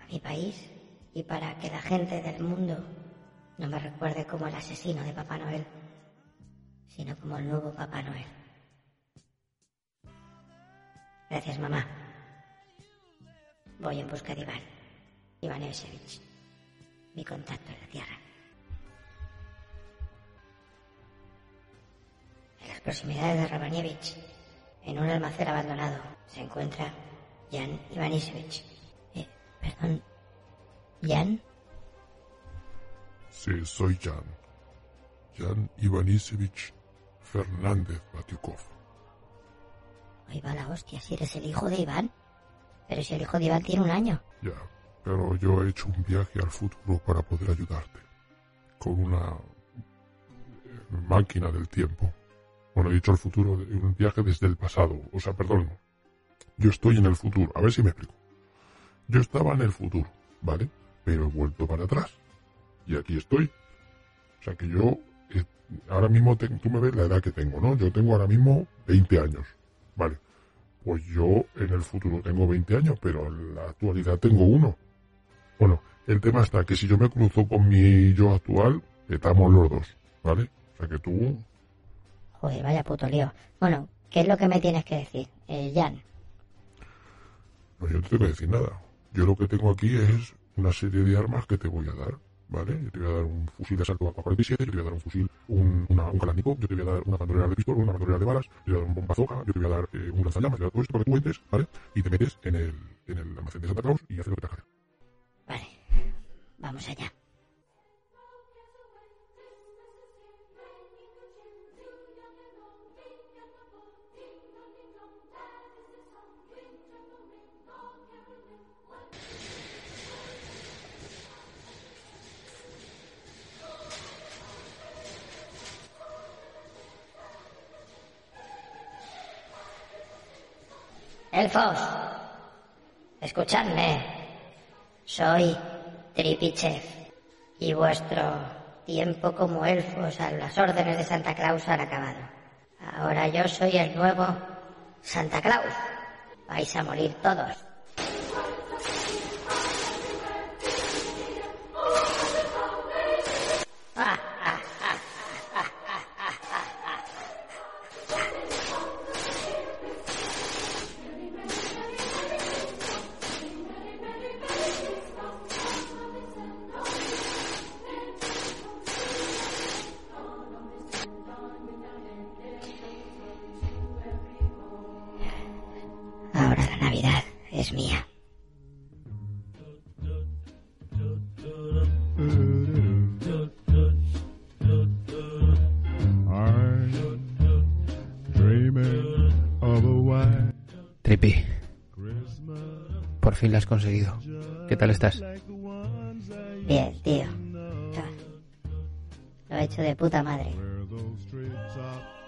a mi país y para que la gente del mundo no me recuerde como el asesino de Papá Noel, sino como el nuevo Papá Noel. Gracias, mamá. Voy en busca de Iván. Iván Evsevich. Mi contacto en la Tierra. En las proximidades de Rabanievich, en un almacén abandonado, se encuentra Jan Ivanisevich. Eh, perdón. ¿Jan? Sí, soy Jan. Jan Ivanisevich Fernández Batyukov. Ahí va la hostia, si eres el hijo de Iván. Pero si el hijo de Iván tiene un año. Ya, pero yo he hecho un viaje al futuro para poder ayudarte. Con una máquina del tiempo. Bueno, he dicho al futuro, un viaje desde el pasado. O sea, perdón. Yo estoy en el futuro. A ver si me explico. Yo estaba en el futuro, ¿vale? Pero he vuelto para atrás. Y aquí estoy. O sea que yo, eh, ahora mismo, te- tú me ves la edad que tengo, ¿no? Yo tengo ahora mismo 20 años. Vale. Pues yo en el futuro tengo 20 años, pero en la actualidad tengo uno. Bueno, el tema está que si yo me cruzo con mi yo actual, estamos los dos, ¿vale? O sea que tú, Joder, vaya puto lío. Bueno, ¿qué es lo que me tienes que decir? Eh, Jan. no, yo no te tengo que decir nada. Yo lo que tengo aquí es una serie de armas que te voy a dar, ¿vale? Yo te voy a dar un fusil de asalto AK-47, yo te voy a dar un fusil, un, una, un yo te voy a dar una bandolera de pistola, una bandolera de balas, yo te voy a dar un bombazoja, yo te voy a dar eh, un lanzallamas, te voy a todo esto para que tú entres, ¿vale? Y te metes en el, en el almacén de Santa Claus y haces lo que te haga. Vale, vamos allá. Elfos, escuchadme. Soy Tripichev y vuestro tiempo como elfos a las órdenes de Santa Claus han acabado. Ahora yo soy el nuevo Santa Claus. Vais a morir todos. Has conseguido. ¿Qué tal estás? Bien, tío. Lo he hecho de puta madre.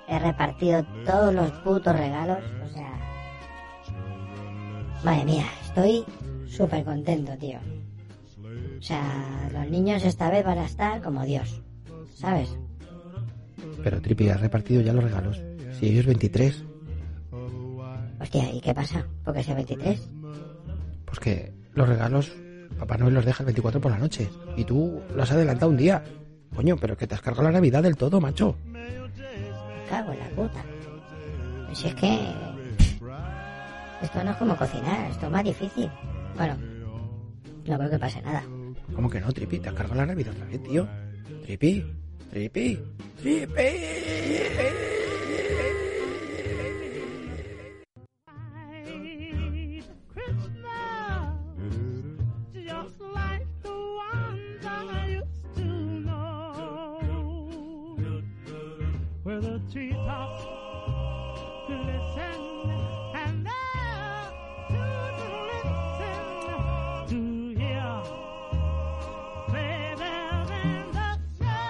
He repartido todos los putos regalos. O sea... Madre mía, estoy súper contento, tío. O sea, los niños esta vez van a estar como Dios. ¿Sabes? Pero Trippy, has repartido ya los regalos. Si es 23, Hostia, ¿y qué pasa? Porque sea 23. Pues que los regalos Papá Noel los deja el 24 por la noche. Y tú lo has adelantado un día. Coño, pero que te has cargado la Navidad del todo, macho. Me cago en la puta. Pues si es que... Esto no es como cocinar, esto es más difícil. Bueno, no creo que pase nada. ¿Cómo que no, Trippy? Te has cargado la Navidad otra vez, tío. Trippy, Trippy, Trippy. Where the treetops glisten and there to listen to hear sleigh bells in the snow.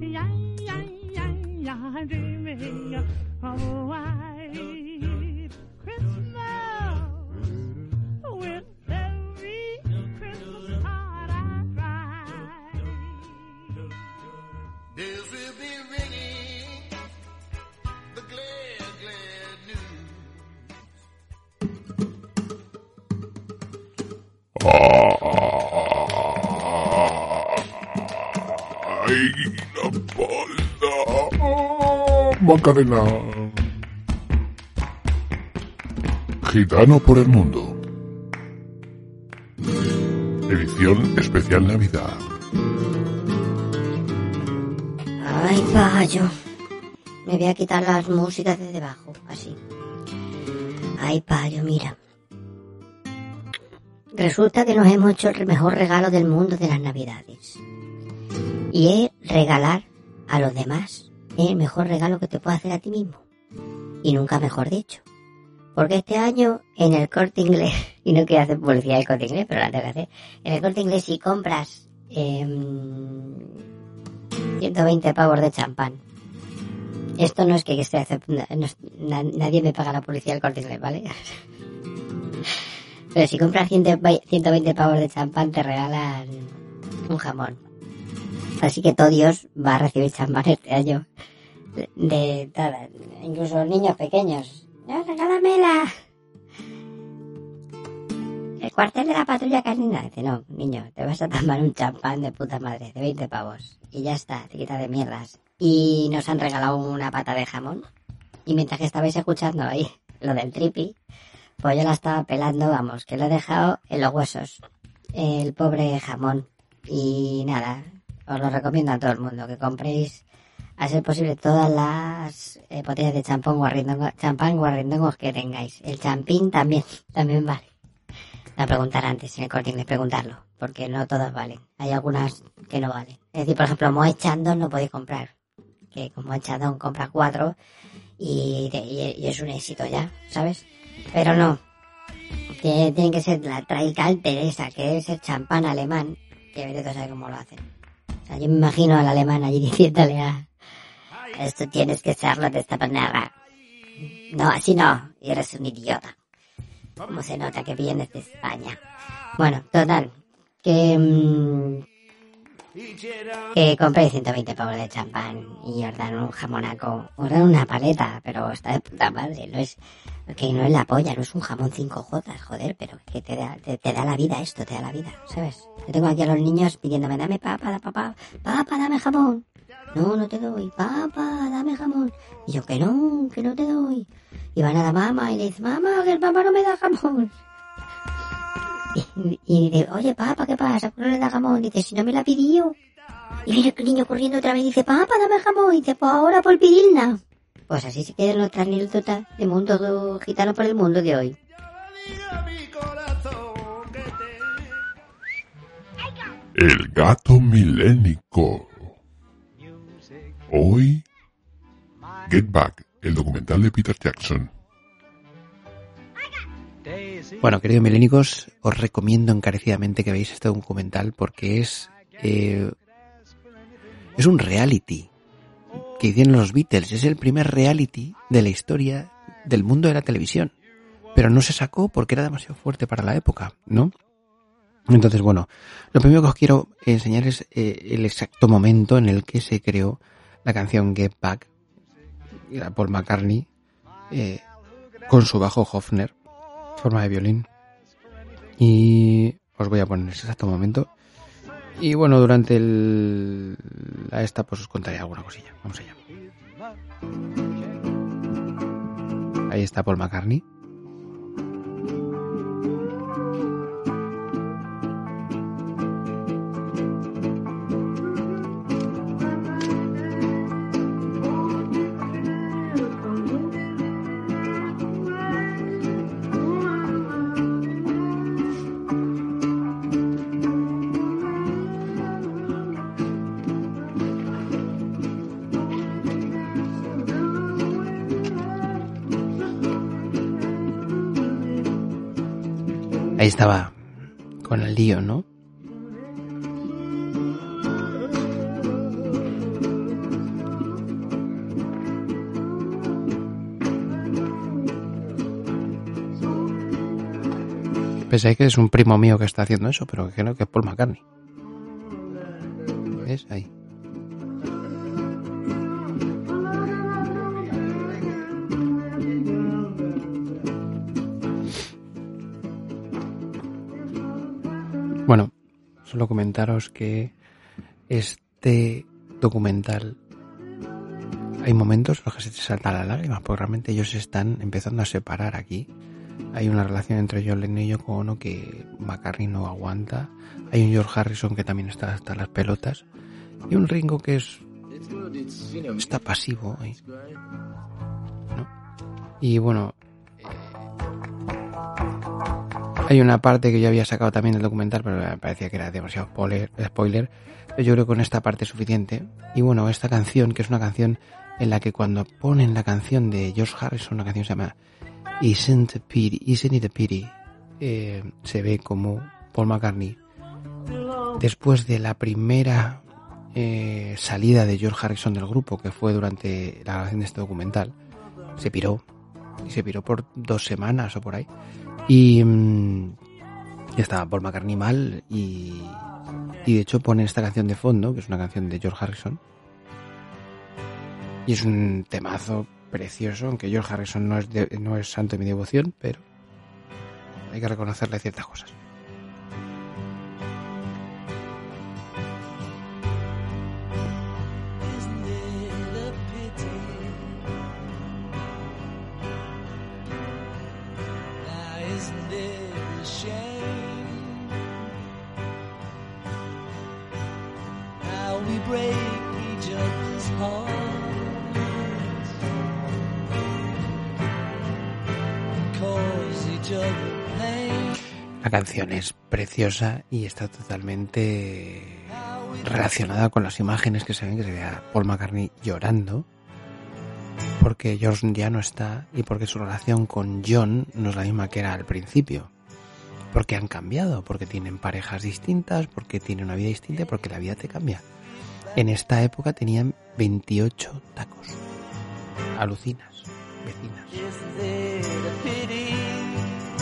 Yeah, yeah, yeah, yeah, dreaming of Macarena. Gitano por el mundo. Edición especial Navidad. Ay, payo. Me voy a quitar las músicas de debajo, así. Ay, payo, mira. Resulta que nos hemos hecho el mejor regalo del mundo de las navidades. Y es regalar a los demás. Es el mejor regalo que te puedes hacer a ti mismo. Y nunca mejor dicho. Porque este año en el corte inglés, *laughs* y no quiero hacer publicidad del corte inglés, pero la tengo que hacer. En el corte inglés si compras em, 120 pavos de champán. Esto no es que esté na- nadie me paga la publicidad del corte inglés, ¿vale? *laughs* Pero si compras 120 120 pavos de champán te regalan un jamón. Así que todo Dios va a recibir champán este año. De, de todas, incluso niños pequeños. No, regálamela. El cuartel de la patrulla canina. Dice, no, niño, te vas a tomar un champán de puta madre, de 20 pavos. Y ya está, te quita de mierdas. Y nos han regalado una pata de jamón. Y mientras que estabais escuchando ahí lo del tripi, pues yo la estaba pelando, vamos, que lo he dejado en los huesos. El pobre jamón. Y nada, os lo recomiendo a todo el mundo, que compréis, a ser posible, todas las eh, botellas de champán guarrindongo, champán guarrindongos que tengáis. El champín también, *laughs* también vale. A preguntar antes en el corte inglés, preguntarlo, porque no todas valen. Hay algunas que no valen. Es decir, por ejemplo, Moet Chandon no podéis comprar. Que con Moet Chandon compras cuatro y, y- es un éxito ya, ¿sabes? Pero no. Tiene que ser la Traical Teresa, que es el champán alemán, que a saber cómo lo hacen. Yo me imagino al alemán allí diciéndole a... Esto tienes que serlo de esta manera. No, así no. Eres un idiota. ¿Cómo se nota que vienes de España? Bueno, total. Que... mm, que compréis 120 pavos de champán y os dan un jamonaco, os dan una paleta, pero está de puta madre, no es, que no es la polla, no es un jamón 5 jotas, joder, pero que te da, te, te da la vida esto, te da la vida, ¿sabes? Yo tengo aquí a los niños pidiéndome, dame papa, da papá, papa, dame jamón. No, no te doy, papa, dame jamón. Y yo, que no, que no te doy. Y van a la mamá y le dice, mamá, que el papá no me da jamón. Y, y dice, oye, papá, ¿qué pasa? ¿Por qué no le da jamón? Dice, si no me la pidió. Y viene el niño corriendo otra vez y dice, papá, dame jamón. Y dice, pues ahora por pedirla. Pues así se queda nuestra anécdota de mundo do- gitano por el mundo de hoy. El gato milénico. Hoy, Get Back, el documental de Peter Jackson. Bueno, queridos milénicos, os recomiendo encarecidamente que veáis este documental porque es eh, es un reality que hicieron los Beatles. Es el primer reality de la historia del mundo de la televisión. Pero no se sacó porque era demasiado fuerte para la época, ¿no? Entonces, bueno, lo primero que os quiero enseñar es eh, el exacto momento en el que se creó la canción Get Back, era Paul McCartney, eh, con su bajo Hofner, forma de violín. Y os voy a poner ese exacto momento. Y bueno, durante el, la esta pues os contaré alguna cosilla. Vamos allá. Ahí está Paul McCartney. Ahí estaba con el lío, ¿no? Pensáis que es un primo mío que está haciendo eso, pero no, que es Paul McCartney. ¿Ves? Ahí. Solo comentaros que este documental hay momentos en los que se te saltan las lágrimas, porque realmente ellos están empezando a separar aquí. Hay una relación entre John Lennon y Yoko Ono que McCartney no aguanta. Hay un George Harrison que también está hasta las pelotas. Y un Ringo que es está pasivo. ¿no? Y bueno, hay una parte que yo había sacado también del documental, pero me parecía que era demasiado spoiler, spoiler. Yo creo que con esta parte es suficiente. Y bueno, esta canción, que es una canción en la que cuando ponen la canción de George Harrison, una canción que se llama Isn't, pity, Isn't It a Pity, eh, se ve como Paul McCartney, después de la primera eh, salida de George Harrison del grupo, que fue durante la grabación de este documental, se piró. Y se piró por dos semanas o por ahí. Y mm, estaba Paul McCartney mal y, y de hecho pone esta canción de fondo, que es una canción de George Harrison. Y es un temazo precioso, aunque George Harrison no es, de- no es santo de mi devoción, pero hay que reconocerle ciertas cosas. La canción es preciosa y está totalmente relacionada con las imágenes que se ven, que se ve a Paul McCartney llorando, porque George ya no está y porque su relación con John no es la misma que era al principio. Porque han cambiado, porque tienen parejas distintas, porque tienen una vida distinta, porque la vida te cambia. En esta época tenían 28 tacos. Alucinas, vecinas.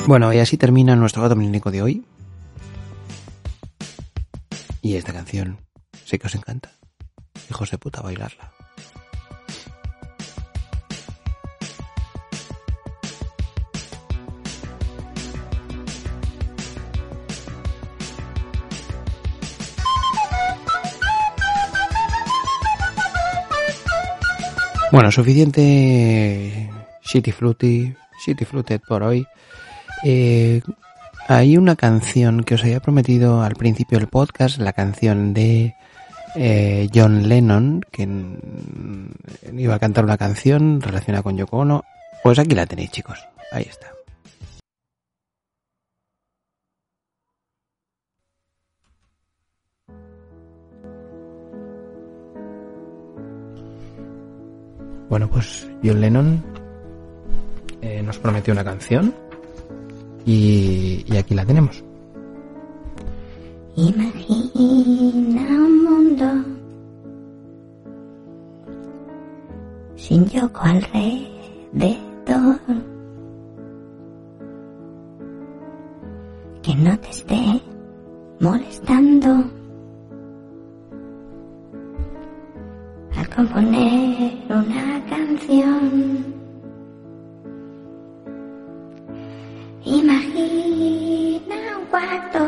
Bueno, y así termina nuestro gato milénico de hoy. Y esta canción sé que os encanta. Hijos de puta, bailarla. Bueno, suficiente Shitty Fluty, Shitty Fluted por hoy. Eh, hay una canción que os había prometido al principio del podcast, la canción de eh, John Lennon, que iba a cantar una canción relacionada con Yoko Ono. Pues aquí la tenéis, chicos. Ahí está. Bueno, pues John Lennon eh, nos prometió una canción y, y aquí la tenemos. Imagina un mundo sin Yoko alrededor que no te esté molestando al componer una canción. Imagina un cuarto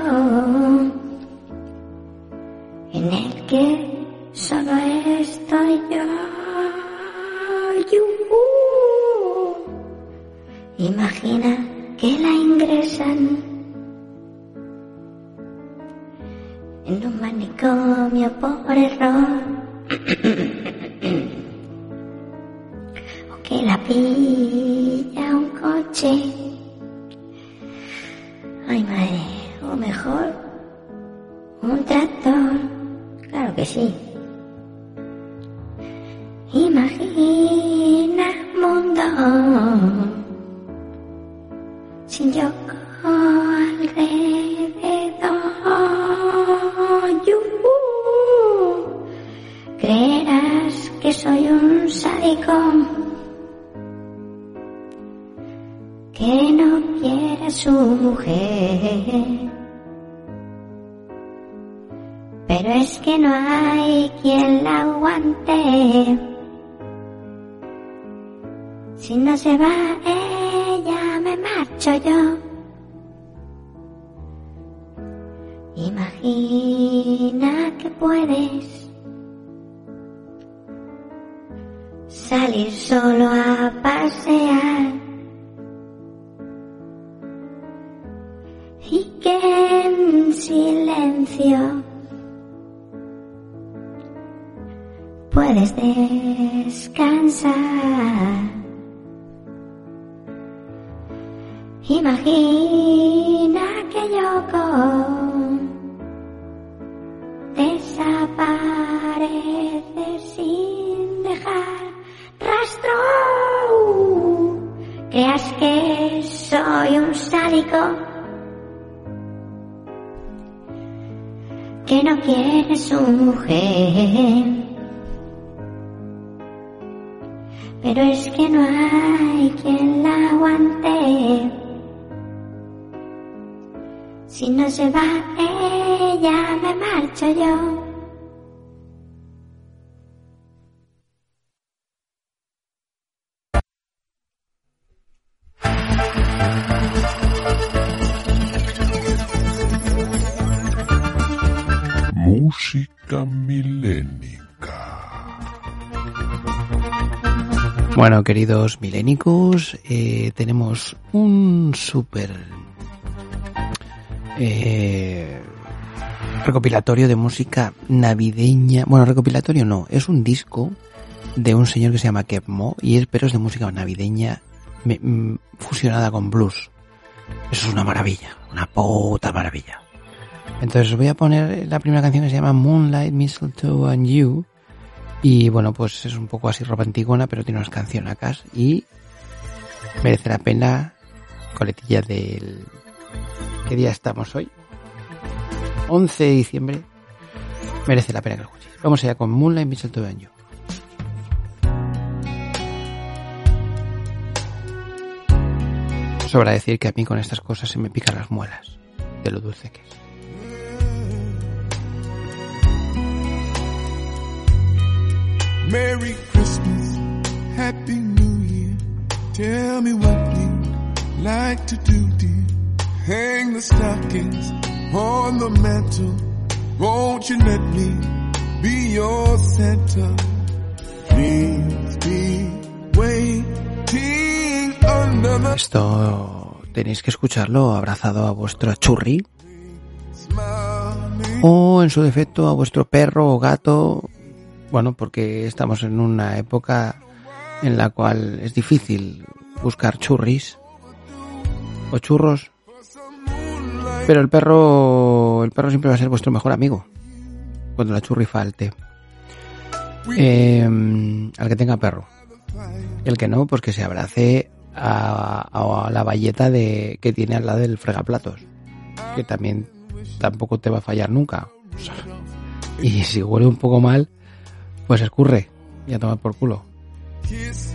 en el que solo estoy yo. Yujú. Imagina que la ingresan en un manicomio por error. *coughs* o que la pilla un coche. Ay, madre, o mejor, un tractor. Claro que sí. Imagina un mundo sin Yoko alrededor. Yujú. Creerás que soy un sádico que no quiere a su mujer. Pero es que no hay quien la aguante. Si no se va ella, me marcho yo. Imagina que puedes salir solo a pasear en silencio puedes descansar. Imagina que Yoko desaparece sin dejar rastro. Creas que soy un sádico que no quiere su mujer. Pero es que no hay quien la aguante. Si no se va ella, me marcho yo. Música milénica. Bueno, queridos milénicos, eh, tenemos un súper eh, recopilatorio de música navideña. Bueno, recopilatorio no, es un disco de un señor que se llama Kepmo y es, pero es de música navideña mm, fusionada con blues. Eso es una maravilla, una puta maravilla. Entonces os voy a poner la primera canción que se llama Moonlight, Mistletoe and You. Y bueno, pues es un poco así romanticona, pero tiene unas cancionacas y merece la pena coletilla del... ¿Qué día estamos hoy? 11 de diciembre. Merece la pena que lo escuchéis. Vamos allá con Moonlight, Mistletoe and You. Sobra decir que a mí con estas cosas se me pican las muelas de lo dulce que es. Merry Christmas, Happy New Year. Tell me what you'd like to do, dear. Hang the stockings on the mantle. Won't you let me be your Santa? Please be waiting under the Esto tenéis que escucharlo abrazado a vuestro churri o en su defecto a vuestro perro o gato. Bueno, porque estamos en una época en la cual es difícil buscar churris o churros. Pero el perro, el perro siempre va a ser vuestro mejor amigo cuando la churri falte. Eh, al que tenga perro. El que no, pues que se abrace a, a la valleta de, que tiene al lado del fregaplatos. Que también tampoco te va a fallar nunca. Y si huele un poco mal, pues escurre y a tomar por culo. Es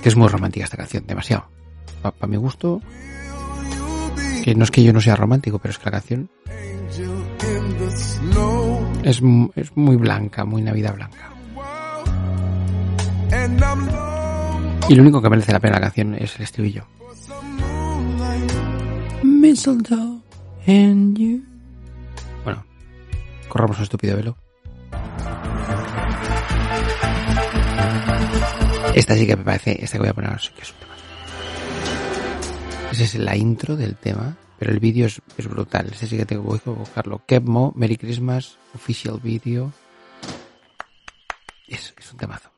que es muy romántica esta canción, demasiado. Para mi gusto, que no es que yo no sea romántico, pero es que la canción es, es muy blanca, muy Navidad blanca. Y lo único que merece la pena la canción es el estribillo. Bueno, corramos un estúpido velo. Esta sí que me parece, esta que voy a poner ahora sí que es un tema. Esa es la intro del tema, pero el vídeo es, brutal. Este sí que tengo que buscarlo. Kepmo, Merry Christmas, Official Video. Es, es un temazo.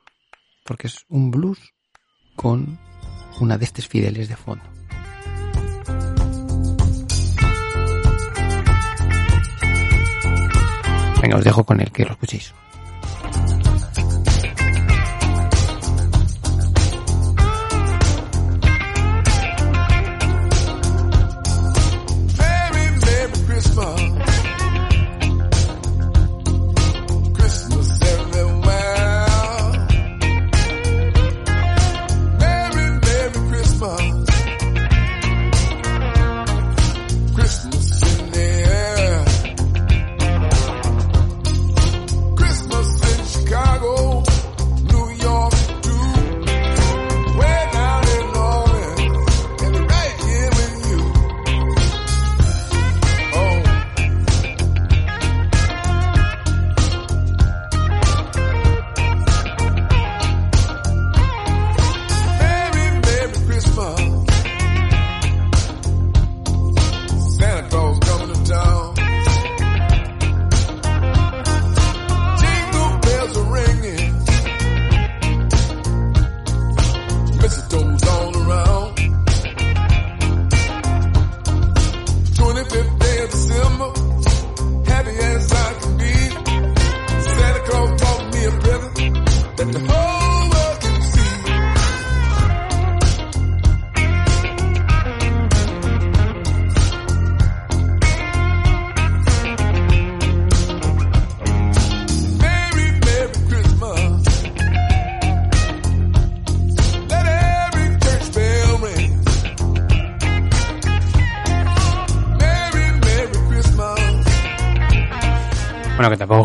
Porque es un blues con una de estas fideles de fondo. Venga, os dejo con el que lo escuchéis.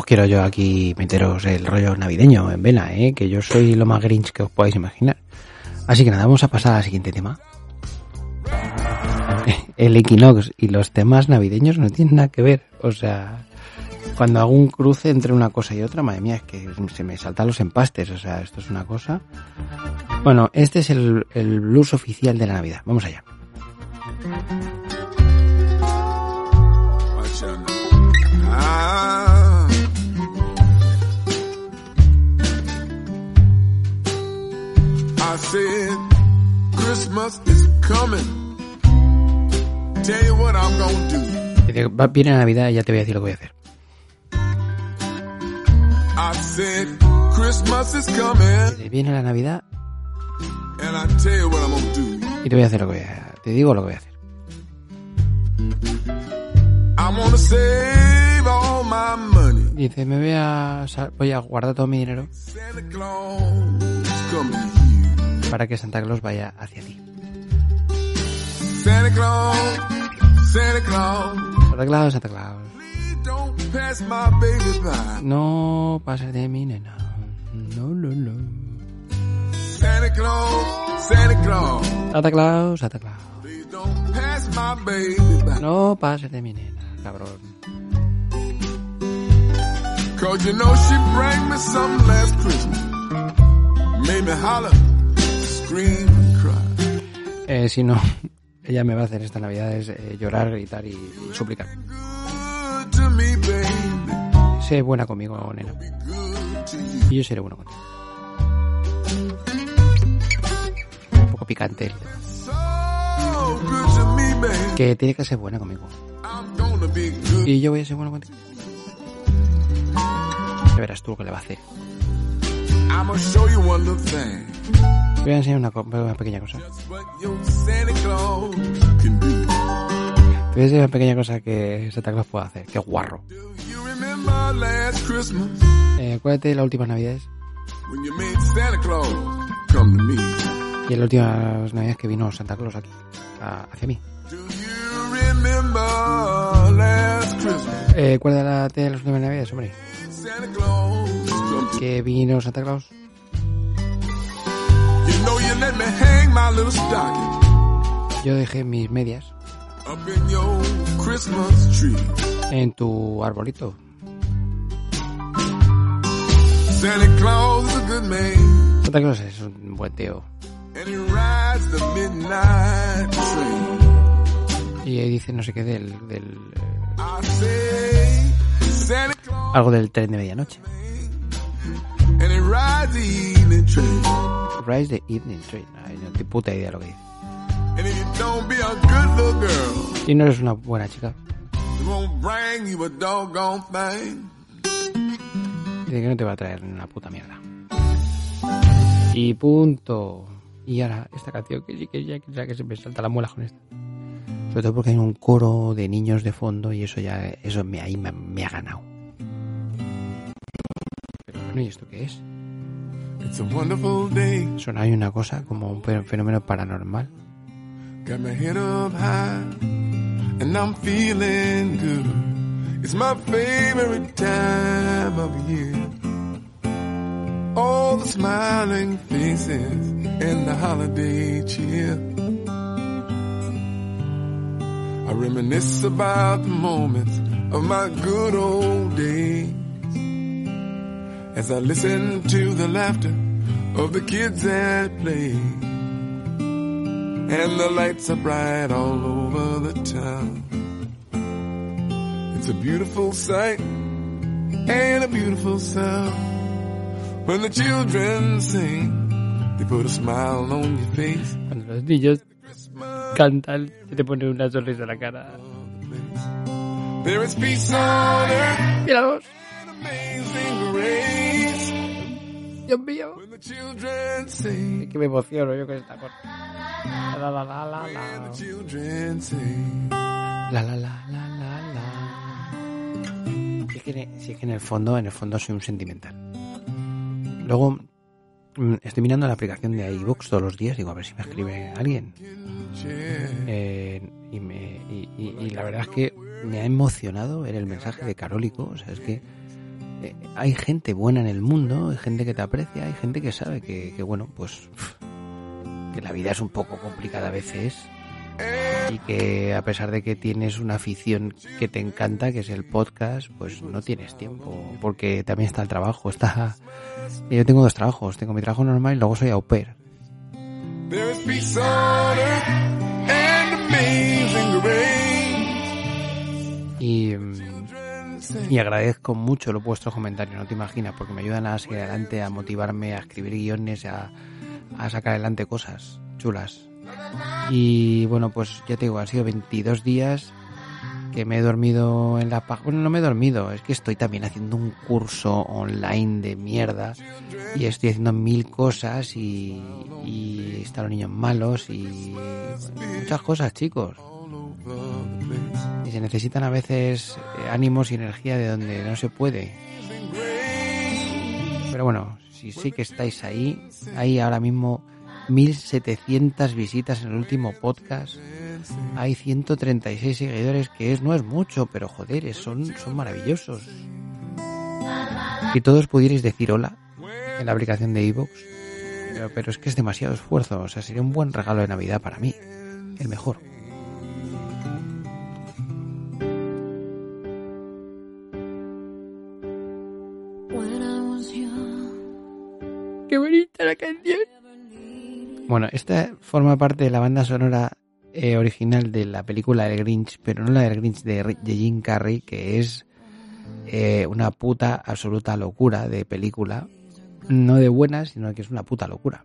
Quiero yo aquí meteros el rollo navideño en vela, ¿eh? Que yo soy lo más grinch que os podáis imaginar. Así que nada, vamos a pasar al siguiente tema. *laughs* El Equinox y los temas navideños no tienen nada que ver. O sea, cuando hago un cruce entre una cosa y otra, madre mía, es que se me saltan los empastes. O sea, esto es una cosa. Bueno, este es el, el blues oficial de la Navidad. Vamos allá. I said, Christmas is coming. Tell you what I'm gonna do. Viene la Navidad y ya te voy a decir lo que voy a hacer. I said, Christmas is coming. Viene la Navidad And I tell you what I'm gonna do. y te voy a hacer lo que voy a Te digo lo que voy a hacer. I'm gonna save all my money. Dice, me voy a, sa- voy a guardar todo mi dinero Santa Claus coming. Para que Santa Claus vaya hacia ti. Santa Claus, Santa Claus, Santa Claus, Santa Claus. No pases de mi nena. No, no, no. Santa Claus, Santa Claus, Santa Claus, Santa Claus. No pases de mi nena, cabrón. Cause you know she bring me something last Christmas. Made me holler. Eh, si no, *laughs* ella me va a hacer esta Navidad es eh, llorar, gritar y, y suplicar. Sé buena conmigo, nena. Y yo seré bueno contigo. Un poco picante. Que tiene que ser buena conmigo. Y yo voy a ser bueno contigo. Ya verás tú lo que le va a hacer. Voy a enseñar una, una pequeña cosa. Te voy a enseñar una pequeña cosa que Santa Claus puede hacer. Qué guarro. Eh, acuérdate de las últimas navidades. Y las últimas navidades que vino Santa Claus aquí. hacia mí. Eh, acuérdate de las últimas navidades, hombre. Que vino Santa Claus. Yo dejé mis medias up in your Christmas tree. en tu arbolito. Santa Claus is a good man, Santa Claus es un buen tío. and he rides the midnight train. Y ahí dice no sé qué del... del eh, algo del tren de medianoche. And he rides the evening train. Rise the Evening Train. Ay, no tengo puta idea lo que dice. And if you don't be a good little girl, Si no eres una buena chica, it won't bring you a doggone thing. dice que no te va a traer ni una puta mierda. Y punto. Y ahora, esta canción que sí que ya que, ya que se me salta la muela con esta. Sobre todo porque hay un coro de niños de fondo y eso ya, eso me, ahí me, me ha ganado. Bueno, ¿y esto qué es? It's a wonderful day. Suena hay una cosa como un fe- fenómeno paranormal. Got my head up high, and I'm feeling good. It's my favorite time of year. All the smiling faces and the holiday cheer. I reminisce about the moments of my good old days. As I listen to the laughter of the kids at play. And the lights are bright all over the town. It's a beautiful sight and a beautiful sound. When the children sing, they put a smile on your face. Cuando los niños cantan, se te pone una sonrisa en la cara. There is peace on earth Míralos. Dios mío. Sing, Que me emociono yo con esta cosa. La la la la la. La la la la la la. Si es, que, si es que en el fondo, en el fondo soy un sentimental. Luego mm, estoy mirando la aplicación de iVoox todos los días, digo a ver si me escribe alguien. Eh, y, me, y, y- y la verdad es que me ha emocionado ver el mensaje de Carólico. O sea, es que eh, hay gente buena en el mundo, hay gente que te aprecia, hay gente que sabe que, que bueno, pues que la vida es un poco complicada a veces y que a pesar de que tienes una afición que te encanta, que es el podcast, pues no tienes tiempo, porque también está el trabajo, está... Yo tengo dos trabajos, tengo mi trabajo normal y luego soy au pair. Y, y agradezco mucho los vuestros comentarios, no te imaginas, porque me ayudan a seguir adelante, a motivarme, a escribir guiones, a, sacar adelante cosas chulas. Y bueno, pues ya te digo, han sido 22 días que me he dormido en la paja. Bueno, no me he dormido, es que estoy también haciendo un curso online de mierda y estoy haciendo mil cosas y, están los niños malos y muchas cosas, chicos. Y se necesitan a veces eh, ánimos y energía de donde no se puede. Pero bueno, si sí que estáis ahí, hay ahora mismo 1700 visitas en el último podcast. Hay 136 seguidores, que es, no es mucho, pero joder, son, son maravillosos. Si todos pudierais decir hola en la aplicación de iVoox, pero, pero es que es demasiado esfuerzo, o sea, sería un buen regalo de Navidad para mí, el mejor. Bueno, esta forma parte de la banda sonora eh, original de la película El Grinch, pero no la del Grinch de, Jim Carrey, que es eh, una puta absoluta locura de película. No de buena, sino que es una puta locura.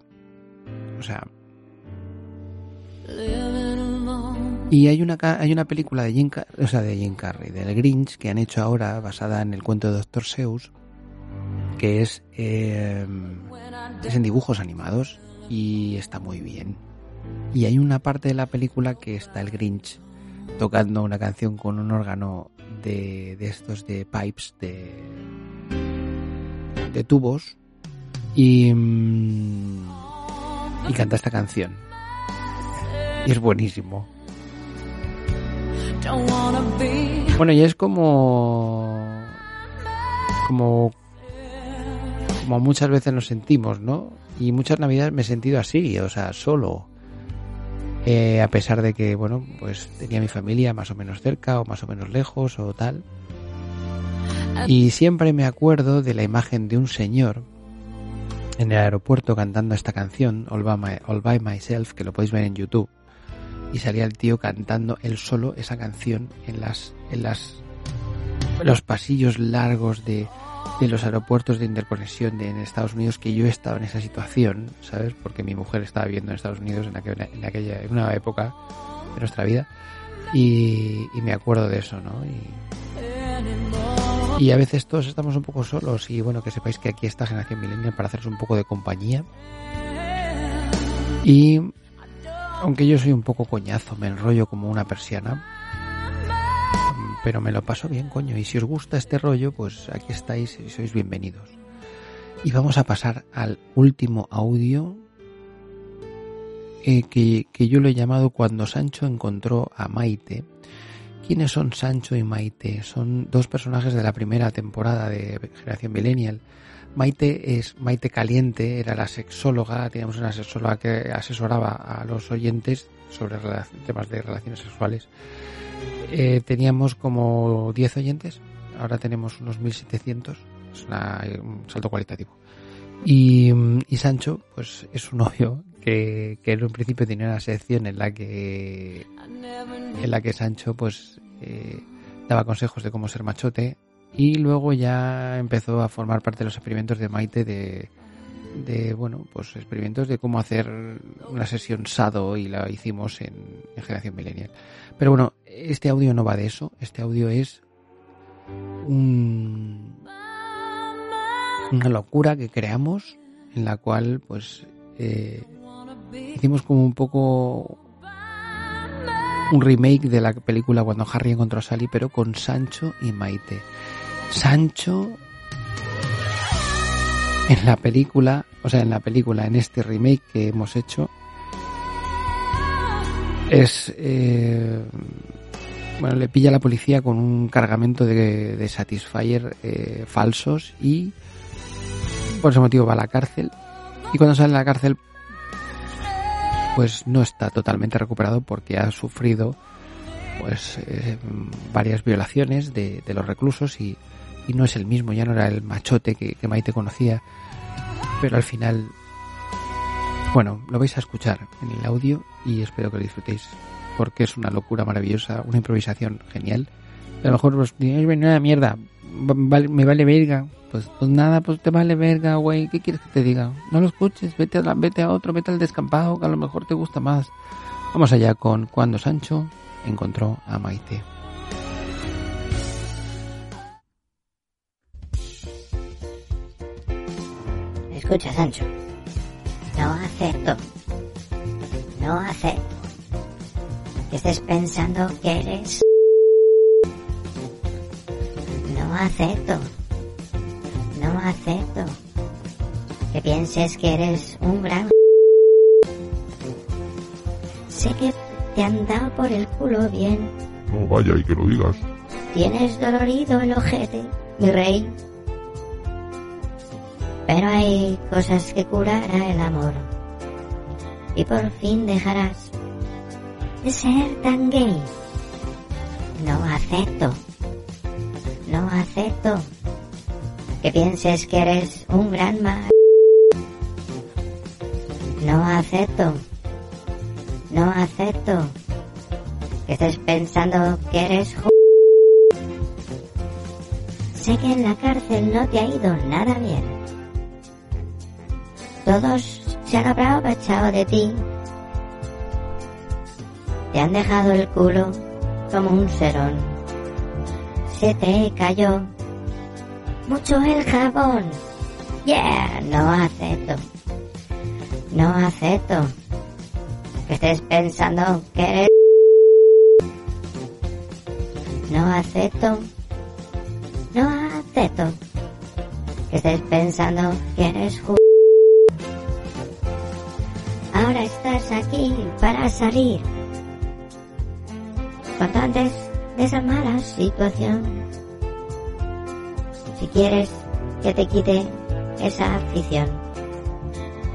O sea. Y hay una, hay una película de Jim, o sea, de Jim Carrey, del Grinch, que han hecho ahora, basada en el cuento de Dr. Seuss, que es, eh, es en dibujos animados y está muy bien. Y hay una parte de la película que está el Grinch tocando una canción con un órgano de, de estos de pipes, de, de tubos, y, mm, y canta esta canción. Y es buenísimo. Bueno, y es como. como. Como muchas veces nos sentimos, ¿no? Y muchas navidades me he sentido así, o sea, solo. Eh, a pesar de que, bueno, pues tenía mi familia más o menos cerca o más o menos lejos o tal. Y siempre me acuerdo de la imagen de un señor en el aeropuerto cantando esta canción, All by, My- All by Myself, que lo podéis ver en YouTube. Y salía el tío cantando él solo esa canción en las, en las, en los pasillos largos de, de los aeropuertos de interconexión de, en Estados Unidos, que yo he estado en esa situación, ¿sabes? Porque mi mujer estaba viviendo en Estados Unidos en aquella, en aquella, en una época de nuestra vida. Y, me acuerdo de eso, ¿no? Y, y a veces todos estamos un poco solos y bueno, que sepáis que aquí está Generación Millennial para haceros un poco de compañía. Y aunque yo soy un poco coñazo, me enrollo como una persiana, pero me lo paso bien, coño. Y si os gusta este rollo, pues aquí estáis y sois bienvenidos. Y vamos a pasar al último audio eh, que, que yo lo he llamado cuando Sancho encontró a Maite. ¿Quiénes son Sancho y Maite? Son dos personajes de la primera temporada de Generación Millennial. Maite es Maite Caliente, era la sexóloga, teníamos una sexóloga que asesoraba a los oyentes sobre temas de relaciones sexuales. Eh, teníamos como 10 oyentes, ahora tenemos unos 1700, es una- un salto cualitativo. Y, y Sancho, pues es su novio, que, que en un principio tenía una sección en la que en la que Sancho pues eh, daba consejos de cómo ser machote y luego ya empezó a formar parte de los experimentos de Maite de, de bueno pues experimentos de cómo hacer una sesión sado y la hicimos en, en generación millennial pero bueno este audio no va de eso este audio es un, una locura que creamos en la cual pues eh, hicimos como un poco un remake de la película cuando Harry encontró a Sally, pero con Sancho y Maite. Sancho en la película, o sea, en la película, en este remake que hemos hecho, es eh, Bueno, le pilla a la policía con un cargamento de, de Satisfyer eh, falsos y por ese motivo va a la cárcel. Y cuando sale de la cárcel, pues no está totalmente recuperado porque ha sufrido pues eh, varias violaciones de, de los reclusos y, y no es el mismo, ya no era el machote que, Maite conocía, pero al final, bueno, lo vais a escuchar en el audio y espero que lo disfrutéis porque es una locura maravillosa, una improvisación genial. A lo mejor pues una mierda, me vale verga. Pues, pues nada, pues te vale verga, güey. ¿Qué quieres que te diga? No lo escuches, vete a, vete a otro, vete al descampado, que a lo mejor te gusta más. Vamos allá con cuando Sancho encontró a Maite. Escucha, Sancho. No acepto. No acepto. Que estés pensando que eres... No acepto. No acepto. Que pienses que eres un gran... Sé que te han dado por el culo bien. No vaya y que lo digas. Tienes dolorido el ojete, mi rey. Pero hay cosas que curará el amor. Y por fin dejarás de ser tan gay. No acepto. No acepto que pienses que eres un gran mal. No acepto. No acepto que estés pensando que eres Sé que en la cárcel no te ha ido nada bien. Todos se han aprovechado de ti. Te han dejado el culo como un serón. Se te cayó mucho el jabón. Yeah, no acepto. No acepto que estés pensando que eres... No acepto. No acepto que estés pensando que eres ju... aquí para salir. Cuanto antes de esa mala situación. Si quieres que te quite esa afición,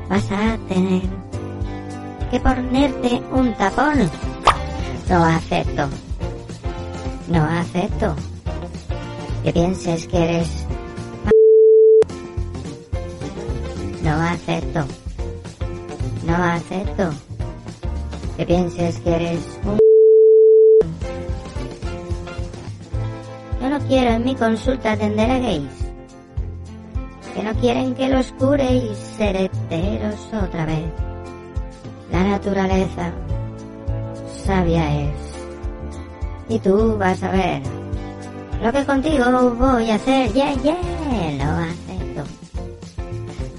vas a tener que ponerte un tapón. No acepto. No acepto que pienses que eres... No acepto. No acepto que pienses que eres un... Yo no quiero en mi consulta atender a gays. Que no quieren que los cure y otra vez. La naturaleza sabia es. Y tú vas a ver lo que contigo voy a hacer. Yeah, yeah. No acepto.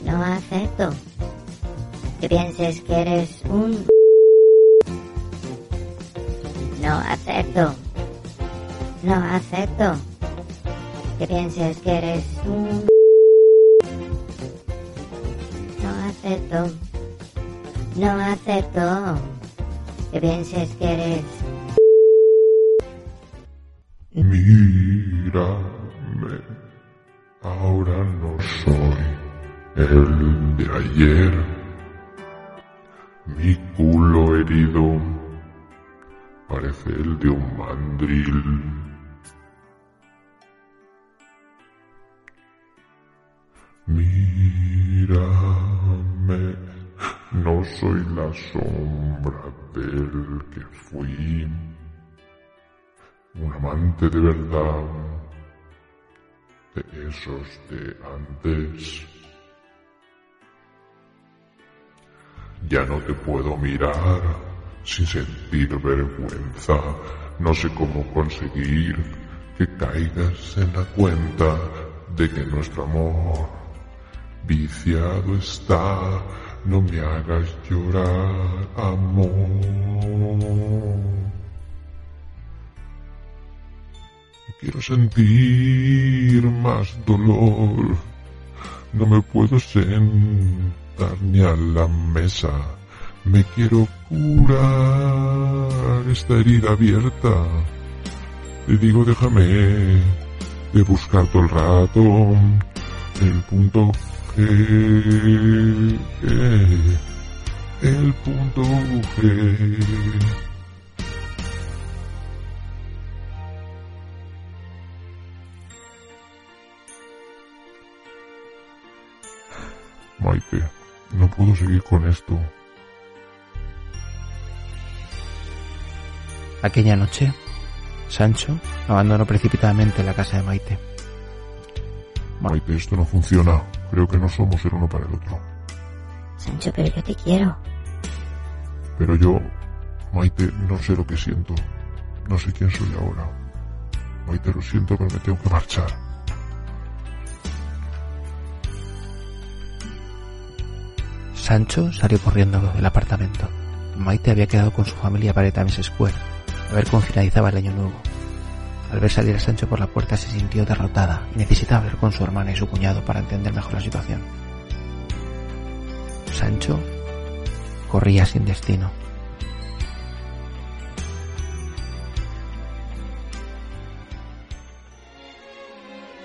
No acepto que pienses que eres un... No acepto. No acepto que pienses que eres un... No acepto. No acepto que pienses que eres... Mírame, ahora no soy el de ayer. Mi culo herido parece el de un mandril. Mírame, no soy la sombra del que fui un amante de verdad, de esos de antes. Ya no te puedo mirar sin sentir vergüenza, no sé cómo conseguir que caigas en la cuenta de que nuestro amor viciado está, no me hagas llorar, amor. Quiero sentir más dolor. No me puedo sentar ni a la mesa. Me quiero curar esta herida abierta Te digo déjame de buscar todo el rato el punto G. El punto G. Maite, no puedo seguir con esto. Aquella noche, Sancho abandonó precipitadamente la casa de Maite. Maite, esto no funciona. Creo que no somos el uno para el otro. Sancho, pero yo te quiero. Pero yo, Maite, no sé lo que siento. No sé quién soy ahora. Maite, lo siento, pero me tengo que marchar. Sancho salió corriendo del apartamento. Maite había quedado con su familia para Times Square, ver cómo finalizaba el año nuevo. Al ver salir a Sancho por la puerta se sintió derrotada y necesitaba hablar con su hermana y su cuñado para entender mejor la situación. Sancho corría sin destino.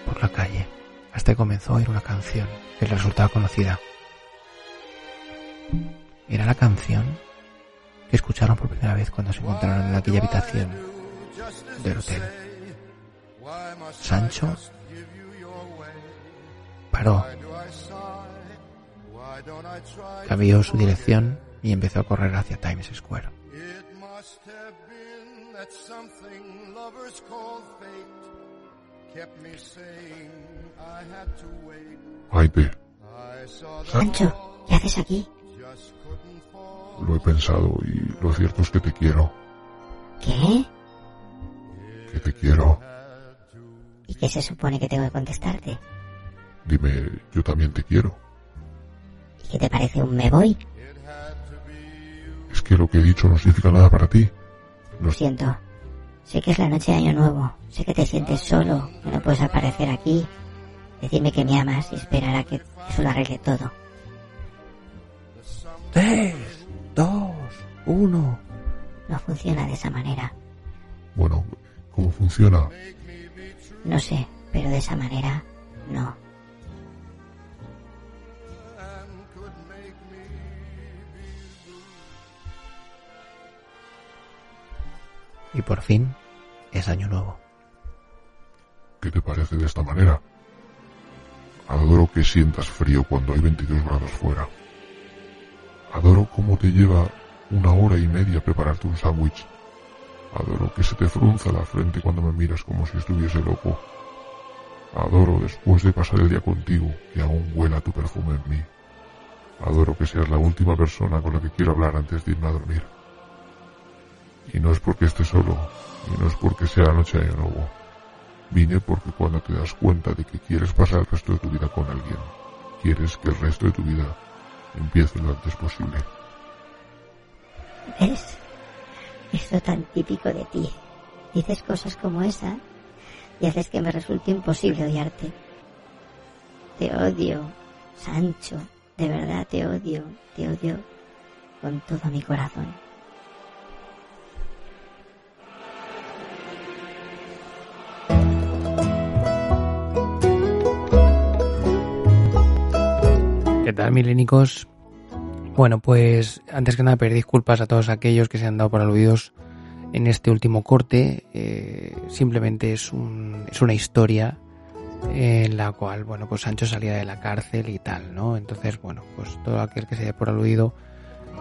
Por la calle, hasta que comenzó a oír una canción que le resultaba conocida. Era la canción que escucharon por primera vez cuando se encontraron en aquella habitación del hotel. Sancho paró, cambió su dirección y empezó a correr hacia Times Square. Maite, Sancho, ¿qué haces aquí? Lo he pensado y lo cierto es que te quiero. ¿Qué? Que te quiero. ¿Y qué se supone que tengo que contestarte? Dime, yo también te quiero. ¿Y qué te parece un me voy? Es que lo que he dicho no significa nada para ti. Lo siento. Sé que es la noche de Año Nuevo. Sé que te sientes solo, que no puedes aparecer aquí. Decirme que me amas y esperar a que eso lo arregle todo. Tres, dos, uno. No funciona de esa manera. Bueno, ¿cómo funciona? No sé, pero de esa manera no. Y por fin es año nuevo. ¿Qué te parece de esta manera? Adoro que sientas frío cuando hay 22 grados fuera. Adoro cómo te lleva una hora y media prepararte un sándwich. Adoro que se te frunza la frente cuando me miras como si estuviese loco. Adoro después de pasar el día contigo que aún huela tu perfume en mí. Adoro que seas la última persona con la que quiero hablar antes de irme a dormir. Y no es porque esté solo, y no es porque sea la noche de nuevo. Vine porque cuando te das cuenta de que quieres pasar el resto de tu vida con alguien, quieres que el resto de tu vida empiece lo antes posible. ¿Ves? Esto tan típico de ti. Dices cosas como esa y haces que me resulte imposible odiarte. Te odio, Sancho. De verdad te odio, te odio con todo mi corazón. ¿Qué tal, milénicos? Bueno, pues antes que nada pedir disculpas a todos aquellos que se han dado por aludidos en este último corte. Eh, simplemente es, un, es una historia en la cual, bueno, pues Sancho salía de la cárcel y tal, ¿no? Entonces, bueno, pues todo aquel que se dé por aludido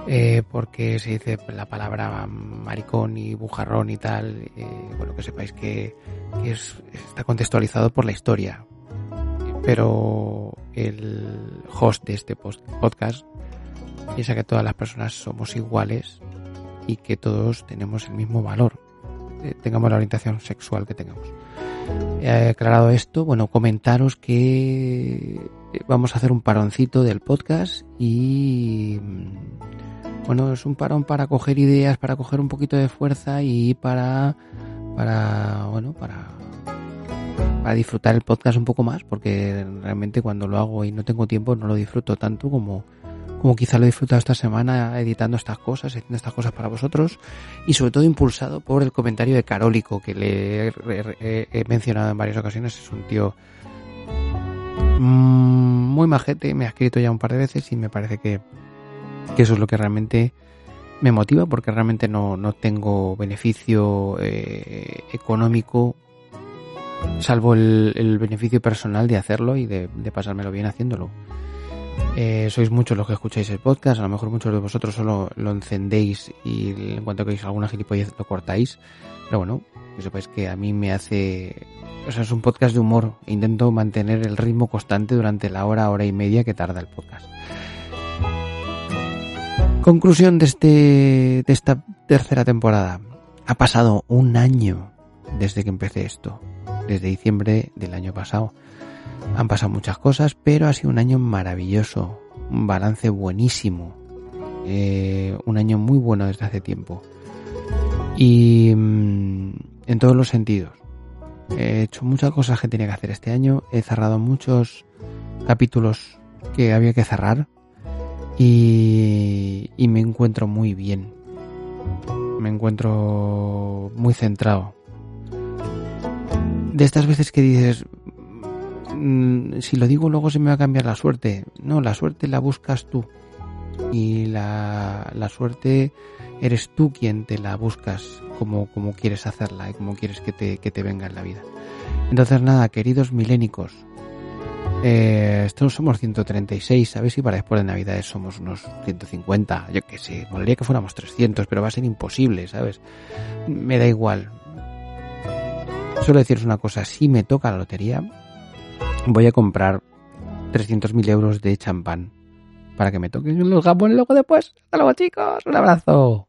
eh, porque se dice la palabra maricón y bujarrón y tal, eh, bueno, que sepáis que, que es, está contextualizado por la historia. Pero el host de este podcast piensa que todas las personas somos iguales y que todos tenemos el mismo valor, eh, tengamos la orientación sexual que tengamos. Eh, aclarado esto, bueno, comentaros que vamos a hacer un paroncito del podcast y mm, bueno, es un parón para coger ideas, para coger un poquito de fuerza y para para bueno, para para disfrutar el podcast un poco más, porque realmente cuando lo hago y no tengo tiempo no lo disfruto tanto como como quizá lo he disfrutado esta semana editando estas cosas, haciendo estas cosas para vosotros y sobre todo impulsado por el comentario de Carólico que le he, mencionado en varias ocasiones. Es un tío mm, muy majete, me ha escrito ya un par de veces y me parece que, que eso es lo que realmente me motiva porque realmente no, no tengo beneficio eh, económico salvo el, beneficio personal de hacerlo y de, pasármelo bien haciéndolo. Eh, sois muchos los que escucháis el podcast, a lo mejor muchos de vosotros solo lo encendéis y en cuanto que veis alguna gilipollez lo cortáis, pero bueno, que sepáis que a mí me hace... O sea, es un podcast de humor, intento mantener el ritmo constante durante la hora, hora y media que tarda el podcast. Conclusión de, este, de esta tercera temporada. Ha pasado un año desde que empecé esto, desde diciembre del año pasado. Han pasado muchas cosas, pero ha sido un año maravilloso, un balance buenísimo, eh, un año muy bueno desde hace tiempo. Y mm, en todos los sentidos. He hecho muchas cosas que tenía que hacer este año, he cerrado muchos capítulos que había que cerrar y, y me encuentro muy bien. Me encuentro muy centrado. De estas veces que dices, mm, si lo digo luego se me va a cambiar la suerte. No, la suerte la buscas tú. Y la, la suerte eres tú quien te la buscas como, como quieres hacerla y como quieres que te, que te venga en la vida. Entonces nada, queridos milénicos, eh, estos somos 136, ¿sabes? Y para después de Navidades somos unos 150, yo qué sé, molaría que fuéramos 300, pero va a ser imposible, ¿sabes? Me da igual. Solo deciros una cosa, si me toca la lotería, voy a comprar 300.000 euros de champán para que me toquen los jamones luego después. Hasta luego chicos, un abrazo.